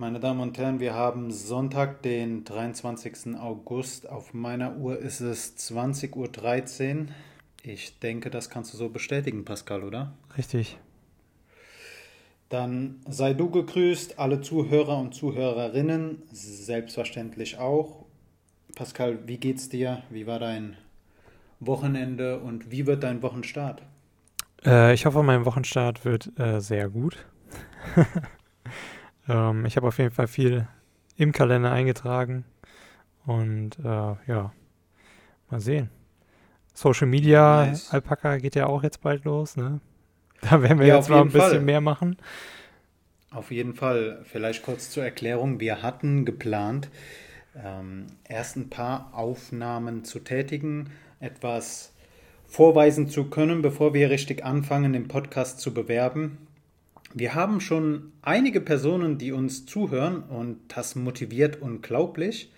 Meine Damen und Herren, wir haben Sonntag, den 23. August. Auf meiner Uhr ist es 20.13 Uhr. Ich denke, das kannst du so bestätigen, Pascal, oder? Richtig. Dann sei du gegrüßt, alle Zuhörer und Zuhörerinnen, selbstverständlich auch. Pascal, wie geht's dir? Wie war dein Wochenende und wie wird dein Wochenstart? Äh, ich hoffe, mein Wochenstart wird äh, sehr gut. Ähm, ich habe auf jeden Fall viel im Kalender eingetragen. Und äh, ja, mal sehen. Social Media, nice. Alpaka geht ja auch jetzt bald los, ne? Da werden wir ja, jetzt mal ein bisschen Fall. mehr machen. Auf jeden Fall. Vielleicht kurz zur Erklärung. Wir hatten geplant, ähm, erst ein paar Aufnahmen zu tätigen, etwas vorweisen zu können, bevor wir richtig anfangen, den Podcast zu bewerben. Wir haben schon einige Personen, die uns zuhören und das motiviert unglaublich.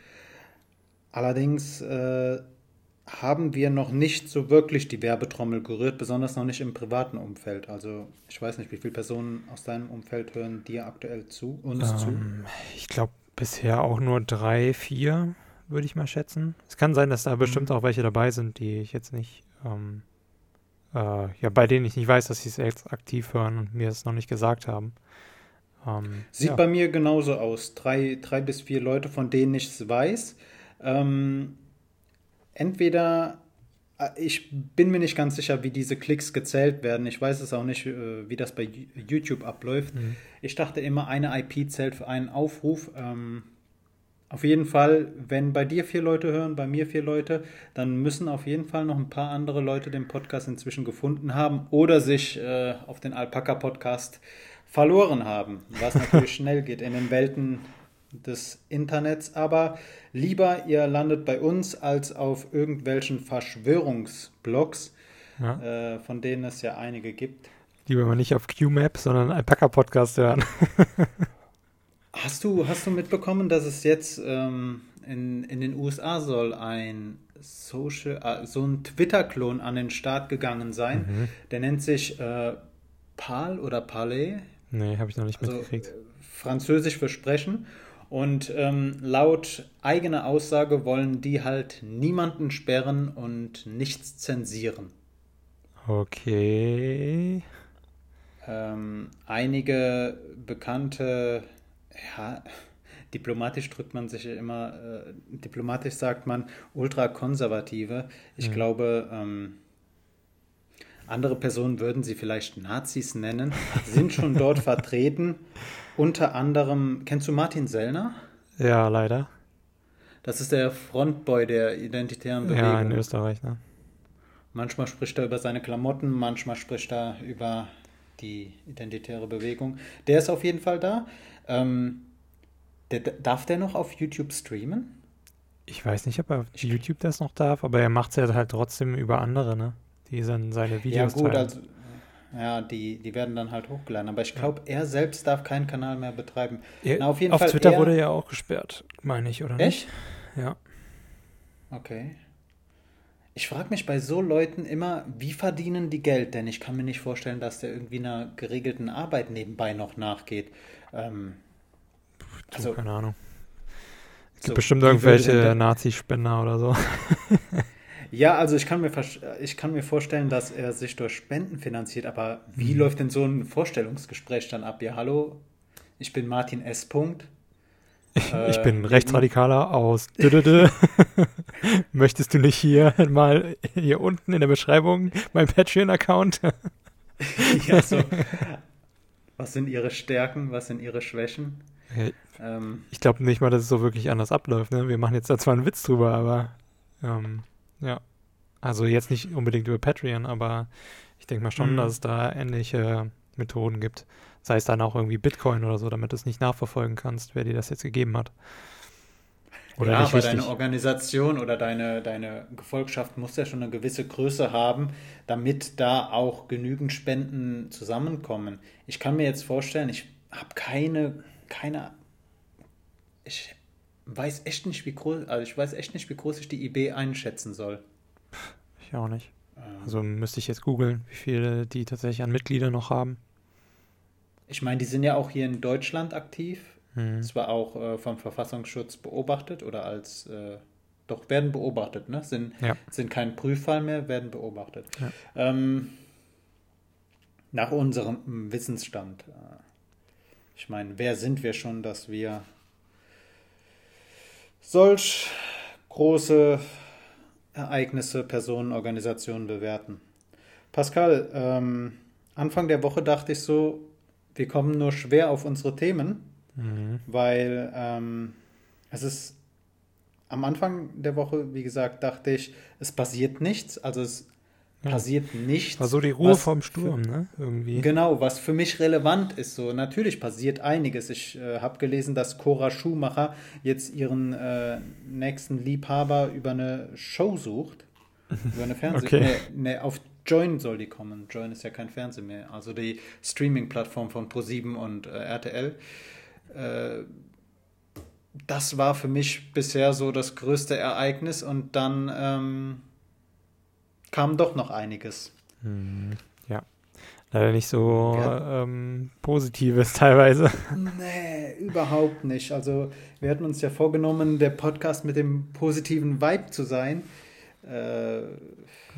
Allerdings äh, haben wir noch nicht so wirklich die Werbetrommel gerührt, besonders noch nicht im privaten Umfeld. Also ich weiß nicht, wie viele Personen aus deinem Umfeld hören dir aktuell zu, uns ähm, zu? Ich glaube bisher auch nur drei, vier, würde ich mal schätzen. Es kann sein, dass da mhm. bestimmt auch welche dabei sind, die ich jetzt nicht ähm, äh, ja, bei denen ich nicht weiß, dass sie es jetzt aktiv hören und mir es noch nicht gesagt haben. Ähm, Sieht ja. bei mir genauso aus. Drei, drei bis vier Leute, von denen ich es weiß. Ähm, entweder, äh, ich bin mir nicht ganz sicher, wie diese Klicks gezählt werden. Ich weiß es auch nicht, äh, wie das bei YouTube abläuft. Mhm. Ich dachte immer, eine IP zählt für einen Aufruf. Ähm, auf jeden Fall, wenn bei dir vier Leute hören, bei mir vier Leute, dann müssen auf jeden Fall noch ein paar andere Leute den Podcast inzwischen gefunden haben oder sich äh, auf den Alpaka-Podcast verloren haben, was natürlich schnell geht in den Welten des Internets. Aber lieber, ihr landet bei uns als auf irgendwelchen Verschwörungsblogs, ja. äh, von denen es ja einige gibt. Lieber mal nicht auf QMap, sondern Alpaka-Podcast hören. Hast du, hast du mitbekommen, dass es jetzt ähm, in, in den USA soll ein Social, äh, so ein Twitter-Klon an den Start gegangen sein? Mhm. Der nennt sich äh, Pal oder Palais. Nee, habe ich noch nicht also, mitgekriegt. Äh, Französisch für Sprechen. Und ähm, laut eigener Aussage wollen die halt niemanden sperren und nichts zensieren. Okay. Ähm, einige bekannte ja, diplomatisch drückt man sich immer, äh, diplomatisch sagt man ultrakonservative. Ich mhm. glaube, ähm, andere Personen würden sie vielleicht Nazis nennen, sind schon dort vertreten. Unter anderem, kennst du Martin Sellner? Ja, leider. Das ist der Frontboy der identitären Bewegung. Ja, in Österreich, ne? Manchmal spricht er über seine Klamotten, manchmal spricht er über die identitäre Bewegung. Der ist auf jeden Fall da. Ähm, der, darf der noch auf YouTube streamen? Ich weiß nicht, ob er auf YouTube das noch darf, aber er macht es ja halt trotzdem über andere, ne? Die dann seine Videos Ja gut, teilen. also ja, die, die werden dann halt hochgeladen. Aber ich glaube, ja. er selbst darf keinen Kanal mehr betreiben. Er, Na, auf jeden auf Fall Twitter er, wurde er auch gesperrt, meine ich, oder echt? nicht? Ja. Okay. Ich frage mich bei so Leuten immer, wie verdienen die Geld? Denn ich kann mir nicht vorstellen, dass der irgendwie einer geregelten Arbeit nebenbei noch nachgeht. Ähm, also, keine Ahnung. Es gibt so, bestimmt irgendwelche Nazi-Spender oder so. ja, also ich kann, mir, ich kann mir vorstellen, dass er sich durch Spenden finanziert, aber wie mhm. läuft denn so ein Vorstellungsgespräch dann ab? Ja, hallo, ich bin Martin S. Punkt. Ich, äh, ich bin Rechtsradikaler aus. Möchtest du nicht hier mal hier unten in der Beschreibung mein Patreon-Account? ja, so. Was sind ihre Stärken? Was sind ihre Schwächen? Okay. Ähm, ich glaube nicht mal, dass es so wirklich anders abläuft. Ne? Wir machen jetzt da zwar einen Witz drüber, aber ähm, ja. Also jetzt nicht unbedingt über Patreon, aber ich denke mal schon, mhm. dass es da ähnliche Methoden gibt. Sei es dann auch irgendwie Bitcoin oder so, damit du es nicht nachverfolgen kannst, wer dir das jetzt gegeben hat. Oder ja, aber deine Organisation oder deine, deine Gefolgschaft muss ja schon eine gewisse Größe haben, damit da auch genügend Spenden zusammenkommen. Ich kann mir jetzt vorstellen, ich habe keine, keine, ich weiß echt nicht, wie groß, also ich weiß echt nicht, wie groß ich die IB einschätzen soll. Ich auch nicht. Ähm. Also müsste ich jetzt googeln, wie viele die tatsächlich an Mitgliedern noch haben. Ich meine, die sind ja auch hier in Deutschland aktiv Mhm. Zwar auch äh, vom Verfassungsschutz beobachtet oder als, äh, doch werden beobachtet, ne? Sind, ja. sind kein Prüffall mehr, werden beobachtet. Ja. Ähm, nach unserem Wissensstand. Äh, ich meine, wer sind wir schon, dass wir solch große Ereignisse, Personen, Organisationen bewerten? Pascal, ähm, Anfang der Woche dachte ich so, wir kommen nur schwer auf unsere Themen, mhm. weil ähm, es ist am Anfang der Woche, wie gesagt, dachte ich, es passiert nichts. Also es ja. passiert nichts. War so die Ruhe vorm Sturm, für, ne? Irgendwie. Genau, was für mich relevant ist. So, natürlich passiert einiges. Ich äh, habe gelesen, dass Cora Schumacher jetzt ihren äh, nächsten Liebhaber über eine Show sucht. Über eine Fernseh. okay. nee, nee, auf Join soll die kommen. Join ist ja kein Fernsehen mehr. Also die Streaming-Plattform von Pro7 und äh, RTL. Äh, das war für mich bisher so das größte Ereignis und dann ähm, kam doch noch einiges. Hm, ja. Leider nicht so ja. ähm, Positives teilweise. Nee, überhaupt nicht. Also wir hatten uns ja vorgenommen, der Podcast mit dem positiven Vibe zu sein. Äh,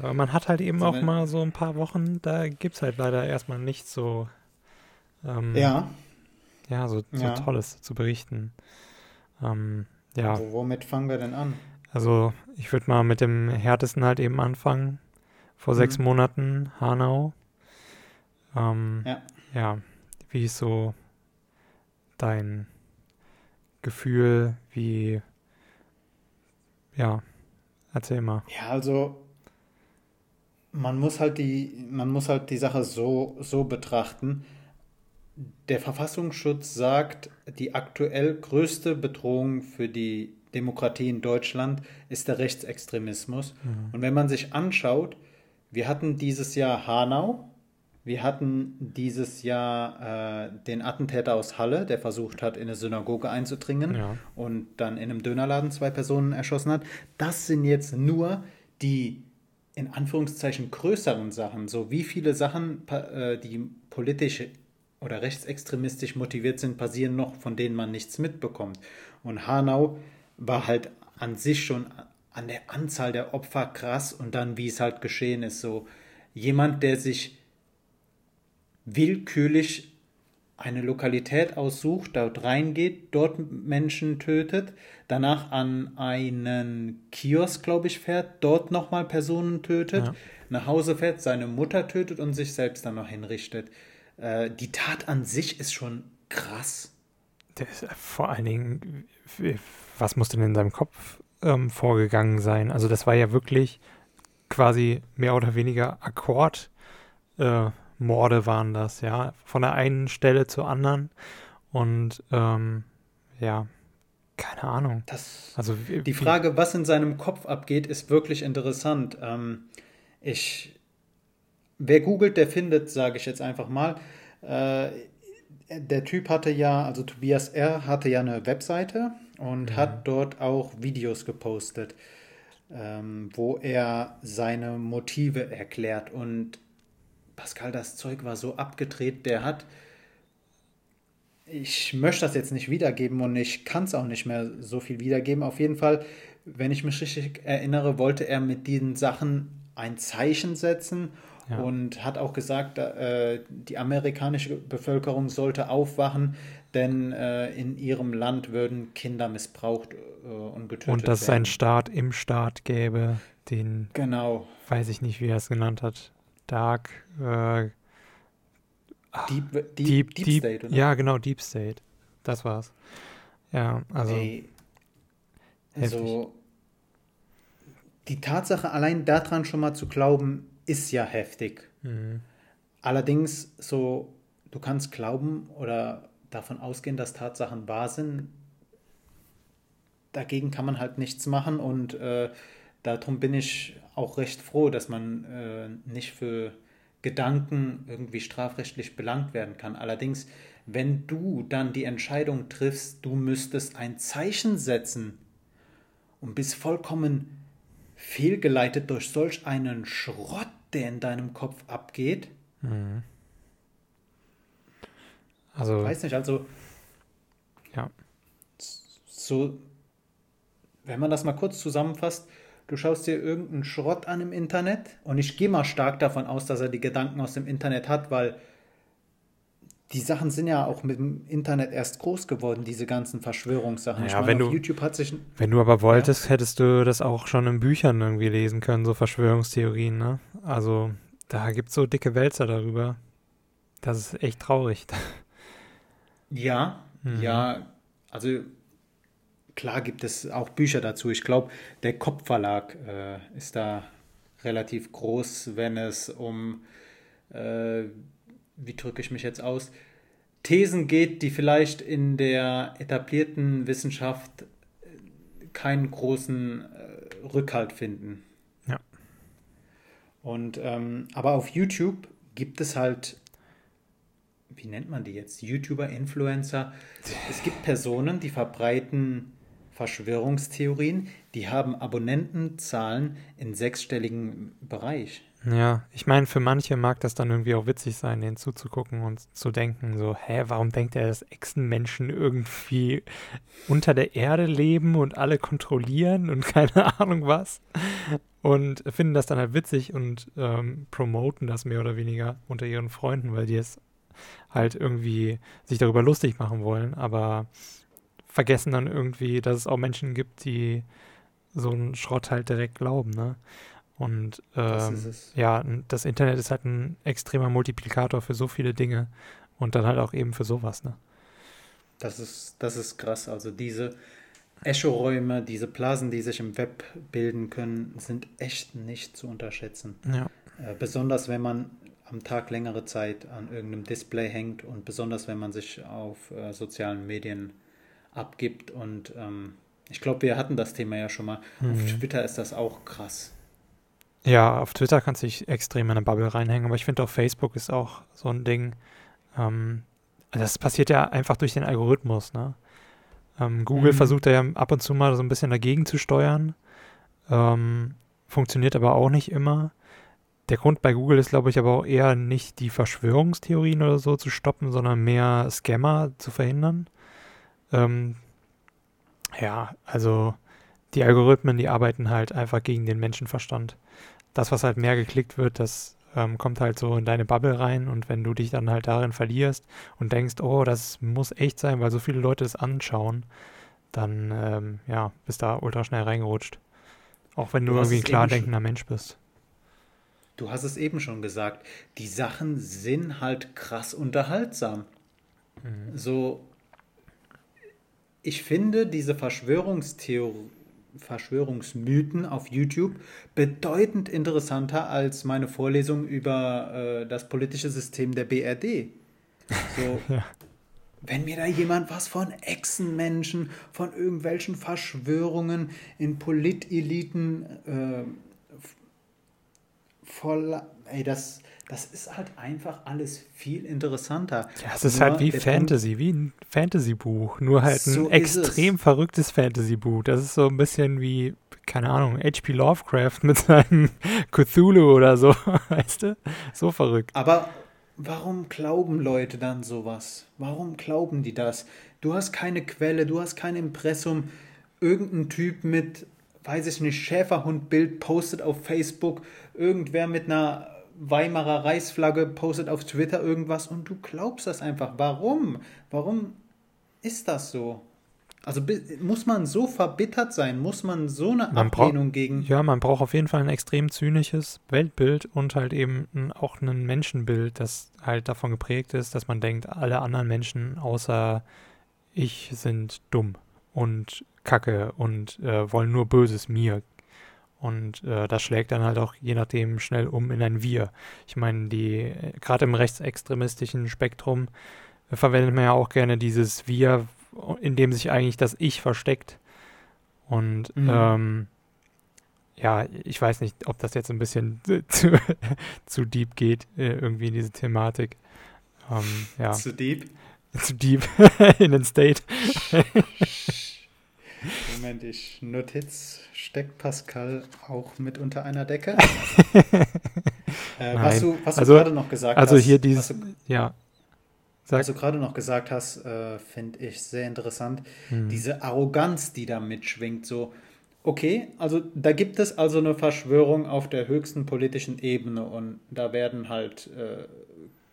aber man hat halt eben also auch mal so ein paar Wochen, da gibt es halt leider erstmal nicht so, ähm, ja. Ja, so, so ja. Tolles zu berichten. Ähm, ja. Also womit fangen wir denn an? Also ich würde mal mit dem härtesten halt eben anfangen. Vor mhm. sechs Monaten, Hanau. Ähm, ja. ja, wie ist so dein Gefühl, wie, ja, erzähl mal. Ja, also man muss halt die, man muss halt die Sache so, so betrachten. Der Verfassungsschutz sagt, die aktuell größte Bedrohung für die Demokratie in Deutschland ist der Rechtsextremismus. Mhm. Und wenn man sich anschaut, wir hatten dieses Jahr Hanau, wir hatten dieses Jahr äh, den Attentäter aus Halle, der versucht hat, in eine Synagoge einzudringen ja. und dann in einem Dönerladen zwei Personen erschossen hat. Das sind jetzt nur die in Anführungszeichen größeren Sachen, so wie viele Sachen, äh, die politisch oder rechtsextremistisch motiviert sind, passieren noch, von denen man nichts mitbekommt. Und Hanau war halt an sich schon an der Anzahl der Opfer krass und dann, wie es halt geschehen ist, so jemand, der sich willkürlich eine Lokalität aussucht, dort reingeht, dort Menschen tötet, danach an einen Kiosk, glaube ich, fährt, dort nochmal Personen tötet, ja. nach Hause fährt, seine Mutter tötet und sich selbst dann noch hinrichtet. Äh, die Tat an sich ist schon krass. Ist, vor allen Dingen, was muss denn in seinem Kopf ähm, vorgegangen sein? Also das war ja wirklich quasi mehr oder weniger Akkord. Äh, waren das, ja, von der einen Stelle zur anderen und ähm, ja, keine Ahnung. Das, also die Frage, was in seinem Kopf abgeht, ist wirklich interessant. Ähm, ich, wer googelt, der findet, sage ich jetzt einfach mal. Äh, der Typ hatte ja, also Tobias R. hatte ja eine Webseite und mhm. hat dort auch Videos gepostet, ähm, wo er seine Motive erklärt. Und Pascal, das Zeug war so abgedreht, der hat. Ich möchte das jetzt nicht wiedergeben und ich kann es auch nicht mehr so viel wiedergeben. Auf jeden Fall, wenn ich mich richtig erinnere, wollte er mit diesen Sachen ein Zeichen setzen ja. und hat auch gesagt, äh, die amerikanische Bevölkerung sollte aufwachen, denn äh, in ihrem Land würden Kinder missbraucht äh, und getötet Und dass es einen Staat im Staat gäbe, den. Genau. Weiß ich nicht, wie er es genannt hat. Dark. Äh, Deep, Deep, Deep, Deep, State, oder? Ja, genau, Deep State. Das war's. Ja, also. Ey, also die Tatsache, allein daran schon mal zu glauben, ist ja heftig. Mhm. Allerdings, so, du kannst glauben oder davon ausgehen, dass Tatsachen wahr sind. Dagegen kann man halt nichts machen und äh, darum bin ich auch recht froh, dass man äh, nicht für Gedanken irgendwie strafrechtlich belangt werden kann. Allerdings, wenn du dann die Entscheidung triffst, du müsstest ein Zeichen setzen und bist vollkommen fehlgeleitet durch solch einen Schrott, der in deinem Kopf abgeht. Mhm. Also. Ich weiß nicht, also Ja. So, wenn man das mal kurz zusammenfasst, du schaust dir irgendeinen Schrott an im Internet und ich gehe mal stark davon aus, dass er die Gedanken aus dem Internet hat, weil die Sachen sind ja auch mit dem Internet erst groß geworden, diese ganzen Verschwörungssachen. Ja, ich meine, wenn du, YouTube hat sich. Wenn du aber wolltest, ja. hättest du das auch schon in Büchern irgendwie lesen können, so Verschwörungstheorien, ne? Also, da gibt es so dicke Wälzer darüber. Das ist echt traurig. Ja, mhm. ja, also klar gibt es auch Bücher dazu. Ich glaube, der Kopfverlag äh, ist da relativ groß, wenn es um äh, wie drücke ich mich jetzt aus, Thesen geht, die vielleicht in der etablierten Wissenschaft äh, keinen großen äh, Rückhalt finden. Ja. Und ähm, aber auf YouTube gibt es halt, wie nennt man die jetzt? YouTuber, Influencer. Es gibt Personen, die verbreiten Verschwörungstheorien, die haben Abonnentenzahlen in sechsstelligen Bereich. Ja, ich meine, für manche mag das dann irgendwie auch witzig sein, denen zuzugucken und zu denken, so, hä, warum denkt er, dass Echsenmenschen irgendwie unter der Erde leben und alle kontrollieren und keine Ahnung was? Und finden das dann halt witzig und ähm, promoten das mehr oder weniger unter ihren Freunden, weil die es halt irgendwie sich darüber lustig machen wollen, aber vergessen dann irgendwie, dass es auch Menschen gibt, die so einen Schrott halt direkt glauben, ne? Und ähm, das ja, das Internet ist halt ein extremer Multiplikator für so viele Dinge und dann halt auch eben für sowas, ne? Das ist, das ist krass. Also diese Echo-Räume, diese Blasen, die sich im Web bilden können, sind echt nicht zu unterschätzen. Ja. Äh, besonders wenn man am Tag längere Zeit an irgendeinem Display hängt und besonders wenn man sich auf äh, sozialen Medien abgibt. Und ähm, ich glaube, wir hatten das Thema ja schon mal. Mhm. Auf Twitter ist das auch krass. Ja, auf Twitter kannst du dich extrem in eine Bubble reinhängen, aber ich finde auf Facebook ist auch so ein Ding. Ähm, das passiert ja einfach durch den Algorithmus. Ne? Ähm, Google mhm. versucht ja ab und zu mal so ein bisschen dagegen zu steuern. Ähm, funktioniert aber auch nicht immer. Der Grund bei Google ist, glaube ich, aber auch eher nicht die Verschwörungstheorien oder so zu stoppen, sondern mehr Scammer zu verhindern. Ähm, ja, also die Algorithmen, die arbeiten halt einfach gegen den Menschenverstand das, was halt mehr geklickt wird, das ähm, kommt halt so in deine Bubble rein und wenn du dich dann halt darin verlierst und denkst, oh, das muss echt sein, weil so viele Leute es anschauen, dann ähm, ja, bist da ultra schnell reingerutscht. Auch wenn du, du irgendwie ein klar denkender Mensch bist. Du hast es eben schon gesagt, die Sachen sind halt krass unterhaltsam. Mhm. So, ich finde diese Verschwörungstheorie Verschwörungsmythen auf YouTube bedeutend interessanter als meine Vorlesung über äh, das politische System der BRD. So, ja. Wenn mir da jemand was von Echsenmenschen, von irgendwelchen Verschwörungen in Politeliten äh, voll, ey, das, das ist halt einfach alles viel interessanter. Ja, es ist nur halt wie Fantasy, wie ein Fantasy-Buch, nur halt so ein extrem verrücktes Fantasy-Buch. Das ist so ein bisschen wie, keine Ahnung, H.P. Lovecraft mit seinem Cthulhu oder so, weißt du? So verrückt. Aber warum glauben Leute dann sowas? Warum glauben die das? Du hast keine Quelle, du hast kein Impressum. Irgendein Typ mit, weiß ich nicht, Schäferhundbild postet auf Facebook, irgendwer mit einer Weimarer Reichsflagge postet auf Twitter irgendwas und du glaubst das einfach. Warum? Warum ist das so? Also muss man so verbittert sein? Muss man so eine man Ablehnung gegen. Ja, man braucht auf jeden Fall ein extrem zynisches Weltbild und halt eben auch ein Menschenbild, das halt davon geprägt ist, dass man denkt, alle anderen Menschen außer ich sind dumm und kacke und äh, wollen nur Böses mir und äh, das schlägt dann halt auch je nachdem schnell um in ein Wir. Ich meine, die, gerade im rechtsextremistischen Spektrum äh, verwendet man ja auch gerne dieses Wir, in dem sich eigentlich das Ich versteckt. Und mhm. ähm, ja, ich weiß nicht, ob das jetzt ein bisschen zu, zu deep geht, äh, irgendwie in diese Thematik. Ähm, ja. Zu deep? Zu deep in den State. Moment, ich Notiz steckt Pascal auch mit unter einer Decke? äh, was du, was du also, gerade noch gesagt also hast. Also hier dieses, ja, Sag. was du gerade noch gesagt hast, äh, finde ich sehr interessant. Hm. Diese Arroganz, die da mitschwingt, so, okay, also da gibt es also eine Verschwörung auf der höchsten politischen Ebene und da werden halt äh,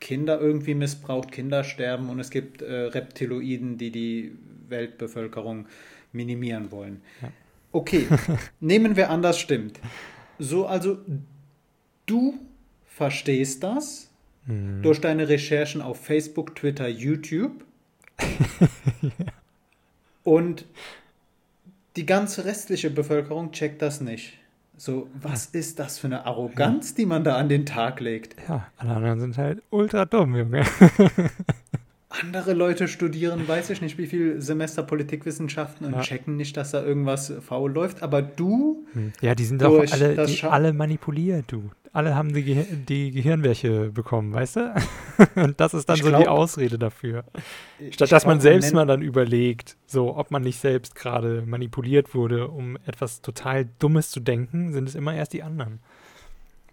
Kinder irgendwie missbraucht, Kinder sterben und es gibt äh, Reptiloiden, die die Weltbevölkerung minimieren wollen. Ja. Okay, nehmen wir an, das stimmt. So, also du verstehst das mhm. durch deine Recherchen auf Facebook, Twitter, YouTube. ja. Und die ganze restliche Bevölkerung checkt das nicht. So, was ist das für eine Arroganz, die man da an den Tag legt? Ja, alle anderen sind halt ultra dumm, Junge. Andere Leute studieren, weiß ich nicht, wie viel Semester Politikwissenschaften und ja. checken nicht, dass da irgendwas faul läuft. Aber du. Hm. Ja, die sind doch alle, die alle manipuliert, du. Alle haben die, Ge die Gehirnwäsche bekommen, weißt du? und das ist dann ich so glaub, die Ausrede dafür. Statt dass glaub, man selbst man mal dann überlegt, so, ob man nicht selbst gerade manipuliert wurde, um etwas total Dummes zu denken, sind es immer erst die anderen.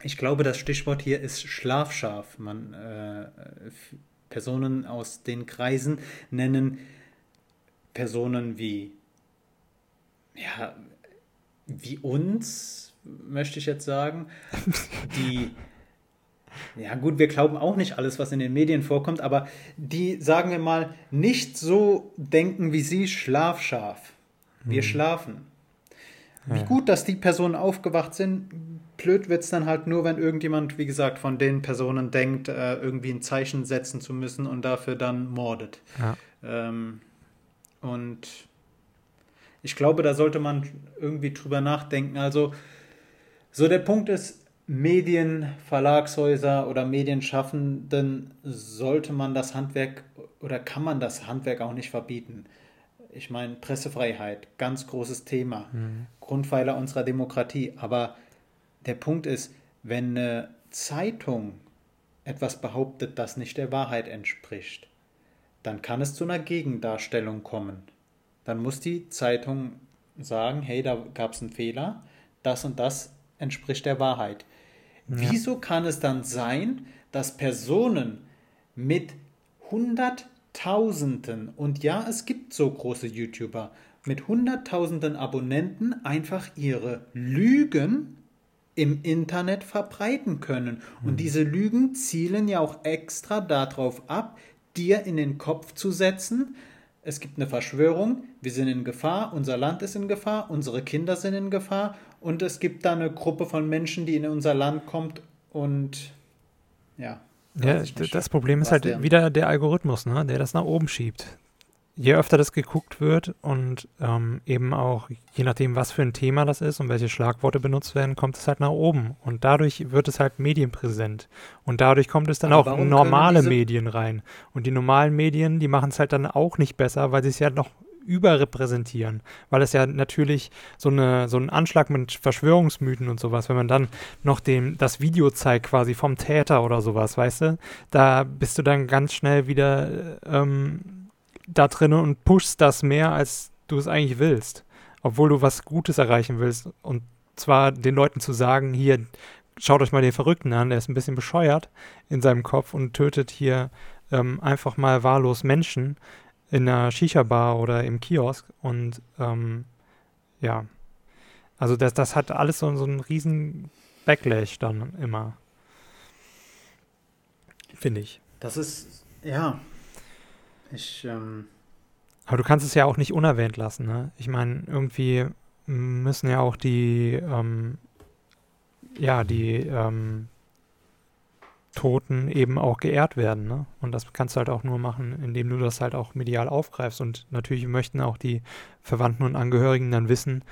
Ich glaube, das Stichwort hier ist schlafscharf. Man, äh, Personen aus den Kreisen nennen Personen wie, ja, wie uns, möchte ich jetzt sagen, die, ja gut, wir glauben auch nicht alles, was in den Medien vorkommt, aber die, sagen wir mal, nicht so denken wie sie, schlafscharf. Wir hm. schlafen. Wie gut, dass die Personen aufgewacht sind, blöd wird es dann halt nur, wenn irgendjemand, wie gesagt, von den Personen denkt, äh, irgendwie ein Zeichen setzen zu müssen und dafür dann mordet. Ja. Ähm, und ich glaube, da sollte man irgendwie drüber nachdenken. Also, so der Punkt ist, Medien, Verlagshäuser oder Medienschaffenden sollte man das Handwerk oder kann man das Handwerk auch nicht verbieten. Ich meine, Pressefreiheit, ganz großes Thema, mhm. Grundpfeiler unserer Demokratie. Aber der Punkt ist, wenn eine Zeitung etwas behauptet, das nicht der Wahrheit entspricht, dann kann es zu einer Gegendarstellung kommen. Dann muss die Zeitung sagen, hey, da gab es einen Fehler, das und das entspricht der Wahrheit. Ja. Wieso kann es dann sein, dass Personen mit Hunderttausenden, und ja, es gibt so große YouTuber, mit Hunderttausenden Abonnenten einfach ihre Lügen im Internet verbreiten können. Und mhm. diese Lügen zielen ja auch extra darauf ab, dir in den Kopf zu setzen, es gibt eine Verschwörung, wir sind in Gefahr, unser Land ist in Gefahr, unsere Kinder sind in Gefahr und es gibt da eine Gruppe von Menschen, die in unser Land kommt und ja. Ja, das Problem ist halt wieder der Algorithmus, ne, der das nach oben schiebt je öfter das geguckt wird und ähm, eben auch je nachdem, was für ein Thema das ist und welche Schlagworte benutzt werden, kommt es halt nach oben. Und dadurch wird es halt medienpräsent. Und dadurch kommt es dann Aber auch in normale Medien rein. Und die normalen Medien, die machen es halt dann auch nicht besser, weil sie es ja noch überrepräsentieren, weil es ja natürlich so, eine, so ein Anschlag mit Verschwörungsmythen und sowas, wenn man dann noch dem, das Video zeigt quasi vom Täter oder sowas, weißt du, da bist du dann ganz schnell wieder ähm, da drin und pushst das mehr, als du es eigentlich willst. Obwohl du was Gutes erreichen willst. Und zwar den Leuten zu sagen, hier, schaut euch mal den Verrückten an, der ist ein bisschen bescheuert in seinem Kopf und tötet hier ähm, einfach mal wahllos Menschen in einer Shisha-Bar oder im Kiosk. Und ähm, ja, also das, das hat alles so, so einen riesen Backlash dann immer. Finde ich. Das ist, ja, ich, ähm Aber du kannst es ja auch nicht unerwähnt lassen, ne? Ich meine, irgendwie müssen ja auch die, ähm, ja, die ähm, Toten eben auch geehrt werden, ne? Und das kannst du halt auch nur machen, indem du das halt auch medial aufgreifst. Und natürlich möchten auch die Verwandten und Angehörigen dann wissen,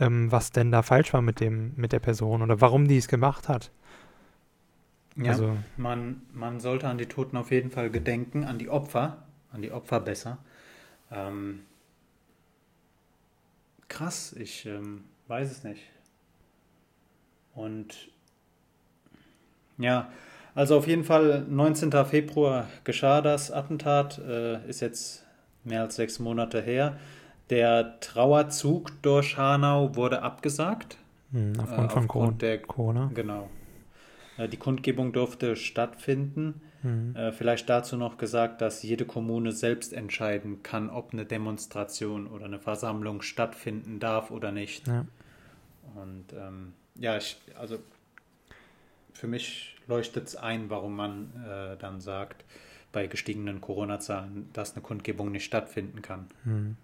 ähm, was denn da falsch war mit dem, mit der Person oder warum die es gemacht hat. Ja, also, man, man sollte an die Toten auf jeden Fall gedenken, an die Opfer, an die Opfer besser. Ähm, krass, ich ähm, weiß es nicht. Und ja, also auf jeden Fall 19. Februar geschah das Attentat, äh, ist jetzt mehr als sechs Monate her. Der Trauerzug durch Hanau wurde abgesagt. Hm, aufgrund, äh, aufgrund von der Corona. Genau. Äh, die Kundgebung durfte stattfinden. Mhm. Vielleicht dazu noch gesagt, dass jede Kommune selbst entscheiden kann, ob eine Demonstration oder eine Versammlung stattfinden darf oder nicht. Ja. Und ähm, ja, ich, also für mich leuchtet es ein, warum man äh, dann sagt, bei gestiegenen Corona-Zahlen, dass eine Kundgebung nicht stattfinden kann. Mhm.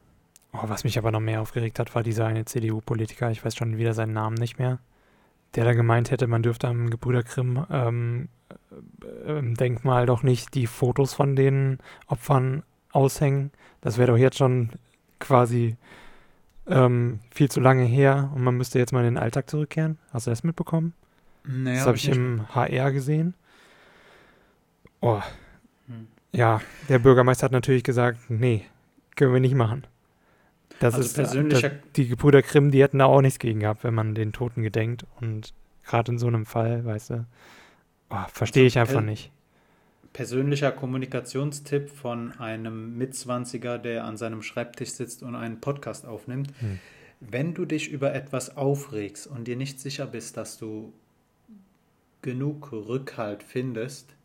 Oh, was mich aber noch mehr aufgeregt hat, war dieser eine CDU-Politiker, ich weiß schon wieder seinen Namen nicht mehr, der da gemeint hätte, man dürfte am Gebrüder Grimm ähm, äh, äh, Denkmal doch nicht die Fotos von den Opfern aushängen. Das wäre doch jetzt schon quasi ähm, viel zu lange her und man müsste jetzt mal in den Alltag zurückkehren. Hast du das mitbekommen? Naja, das habe ich, im HR gesehen. Oh. Hm. Ja, der Bürgermeister hat natürlich gesagt, nee, können wir nicht machen. Das also ist persönlicher das, die Gebrüder Grimm, die hätten da auch nichts gegen gehabt, wenn man den Toten gedenkt. Und gerade in so einem Fall, weißt du, oh, verstehe also ich einfach nicht. Persönlicher Kommunikationstipp von einem Mitzwanziger, der an seinem Schreibtisch sitzt und einen Podcast aufnimmt. Hm. Wenn du dich über etwas aufregst und dir nicht sicher bist, dass du genug Rückhalt findest,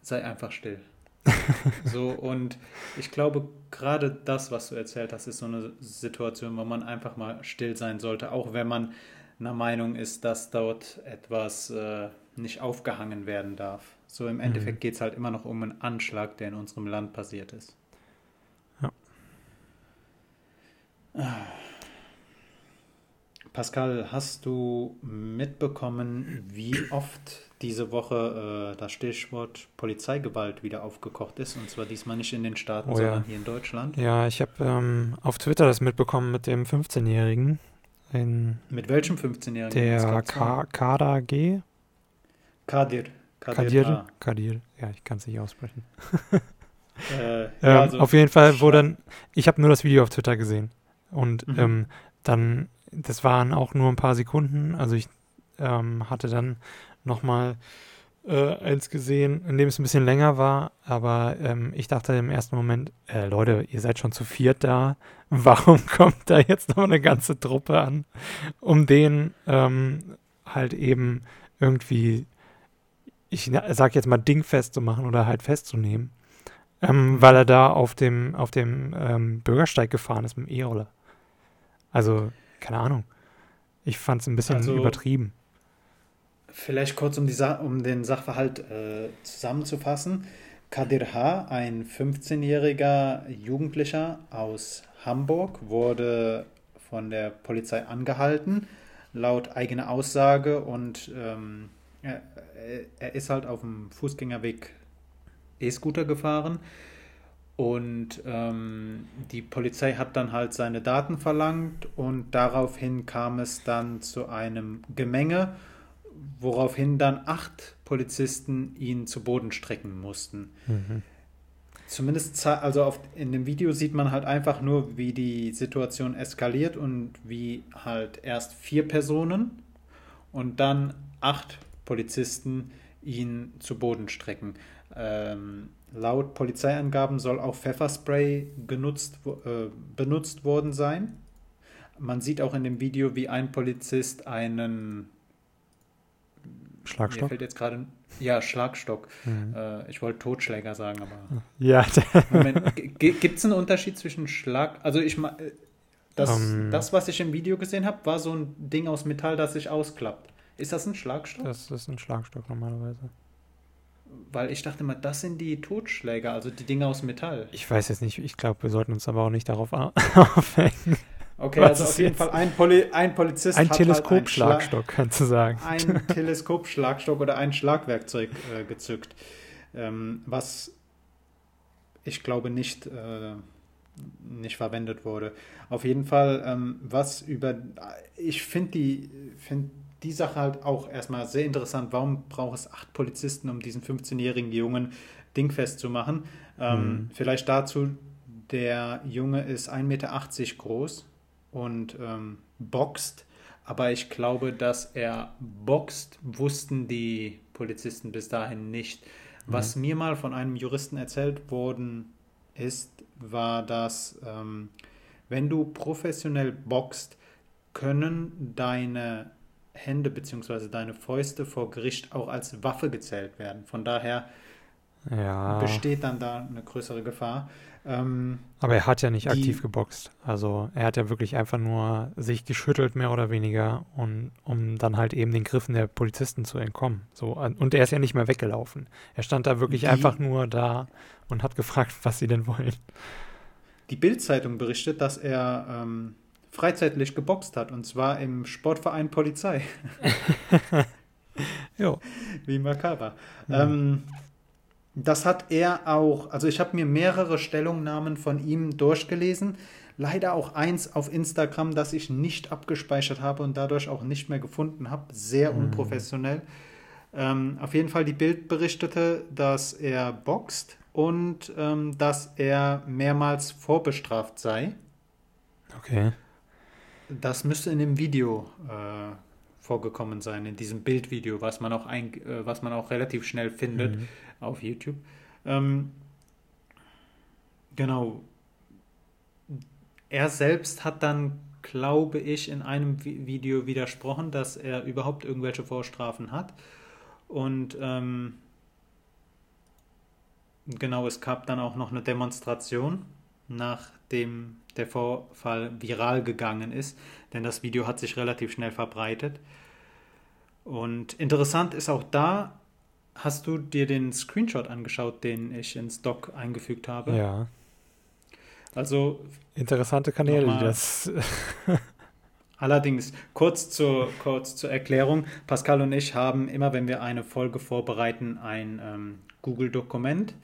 sei einfach still. so, und ich glaube, gerade das, was du erzählt hast, ist so eine Situation, wo man einfach mal still sein sollte, auch wenn man einer Meinung ist, dass dort etwas äh, nicht aufgehangen werden darf. So im Endeffekt mhm. geht es halt immer noch um einen Anschlag, der in unserem Land passiert ist. Ja. Ah. Pascal, hast du mitbekommen, wie oft diese Woche äh, das Stichwort Polizeigewalt wieder aufgekocht ist? Und zwar diesmal nicht in den Staaten, oh, sondern ja. hier in Deutschland. Ja, ich habe ähm, auf Twitter das mitbekommen mit dem 15-Jährigen. Mit welchem 15-Jährigen? Der Kader G. Kadir. Kadir. Kadir, Kadir. Ja, ich kann es nicht aussprechen. äh, ja, ähm, also auf jeden Fall, wo dann, ich habe nur das Video auf Twitter gesehen. Und mhm. ähm, dann das waren auch nur ein paar Sekunden. Also ich ähm, hatte dann nochmal äh, eins gesehen, in dem es ein bisschen länger war, aber ähm, ich dachte im ersten Moment, äh, Leute, ihr seid schon zu viert da. Warum kommt da jetzt noch eine ganze Truppe an, um den ähm, halt eben irgendwie, ich sag jetzt mal, dingfest zu machen oder halt festzunehmen, ähm, weil er da auf dem, auf dem ähm, Bürgersteig gefahren ist mit dem E-Roller. Also keine Ahnung. Ich fand es ein bisschen also, übertrieben. Vielleicht kurz, um, die um den Sachverhalt äh, zusammenzufassen. Kadir H., ein 15-jähriger Jugendlicher aus Hamburg, wurde von der Polizei angehalten, laut eigener Aussage. Und ähm, er, er, ist halt auf dem Fußgängerweg E-Scooter gefahren und ähm, die Polizei hat dann halt seine Daten verlangt und daraufhin kam es dann zu einem Gemenge, woraufhin dann acht Polizisten ihn zu Boden strecken mussten. Mhm. Zumindest, also auf, in dem Video sieht man halt einfach nur, wie die Situation eskaliert und wie halt erst vier Personen und dann acht Polizisten ihn zu Boden strecken. Ähm, Laut Polizeiangaben soll auch Pfefferspray genutzt, äh, benutzt worden sein. Man sieht auch in dem Video, wie ein Polizist einen Schlagstock. Mir fällt jetzt gerade ja Schlagstock. Mhm. Äh, ich wollte Totschläger sagen, aber ja. Gibt es einen Unterschied zwischen Schlag? Also ich das, um, ähm. das, was ich im Video gesehen habe, war so ein Ding aus Metall, das sich ausklappt. Ist das ein Schlagstock? Das ist ein Schlagstock normalerweise. Weil ich dachte mal, das sind die Totschläger, also die Dinge aus Metall. Ich weiß jetzt nicht, ich glaube, wir sollten uns aber auch nicht darauf aufhängen. Okay, Was also auf jeden Fall ein, Poli ein Polizist ein hat Teleskopschlagstock, halt kannst du sagen. Ein Teleskopschlagstock oder ein Schlagwerkzeug äh, gezückt. Ähm, was ich glaube nicht, äh, nicht verwendet wurde. Auf jeden Fall, ähm, was über. Ich finde die, find die Sache halt auch erstmal sehr interessant. Warum braucht es acht Polizisten, um diesen 15-jährigen Jungen dingfest zu machen? Ähm, mhm. Vielleicht dazu, der Junge ist 1,80 Meter groß und ähm, boxt. Aber ich glaube, dass er boxt, wussten die Polizisten bis dahin nicht. Mhm. Was mir mal von einem Juristen erzählt worden ist, war, dass ähm, wenn du professionell boxt, können deine Hände bzw. deine Fäuste vor Gericht auch als Waffe gezählt werden. Von daher ja. besteht dann da eine größere Gefahr. Ähm, Aber er hat ja nicht die, aktiv geboxt. Also er hat ja wirklich einfach nur sich geschüttelt, mehr oder weniger, und, um dann halt eben den Griffen der Polizisten zu entkommen. So, und er ist ja nicht mehr weggelaufen. Er stand da wirklich die, einfach nur da und hat gefragt, was sie denn wollen. Die Bild-Zeitung berichtet, dass er ähm, freizeitlich geboxt hat, und zwar im Sportverein Polizei. jo. Wie makaber. Mhm. Ähm, das hat er auch, also ich habe mir mehrere Stellungnahmen von ihm durchgelesen. Leider auch eins auf Instagram, das ich nicht abgespeichert habe und dadurch auch nicht mehr gefunden habe. Sehr mhm. unprofessionell. Ähm, auf jeden Fall die Bild berichtete, dass er boxt und ähm, dass er mehrmals vorbestraft sei. Okay. Das müsste in dem Video äh, vorgekommen sein, in diesem Bildvideo, was man auch, ein, äh, was man auch relativ schnell findet. Mhm auf YouTube. Ähm, genau. Er selbst hat dann, glaube ich, in einem Video widersprochen, dass er überhaupt irgendwelche Vorstrafen hat. Und ähm, genau, es gab dann auch noch eine Demonstration, nachdem der Vorfall viral gegangen ist, denn das Video hat sich relativ schnell verbreitet. Und interessant ist auch da, Hast du dir den Screenshot angeschaut, den ich ins Doc eingefügt habe? Ja. Also. Interessante Kanäle, die das. Allerdings, kurz zur, kurz zur Erklärung: Pascal und ich haben immer, wenn wir eine Folge vorbereiten, ein ähm, Google-Dokument,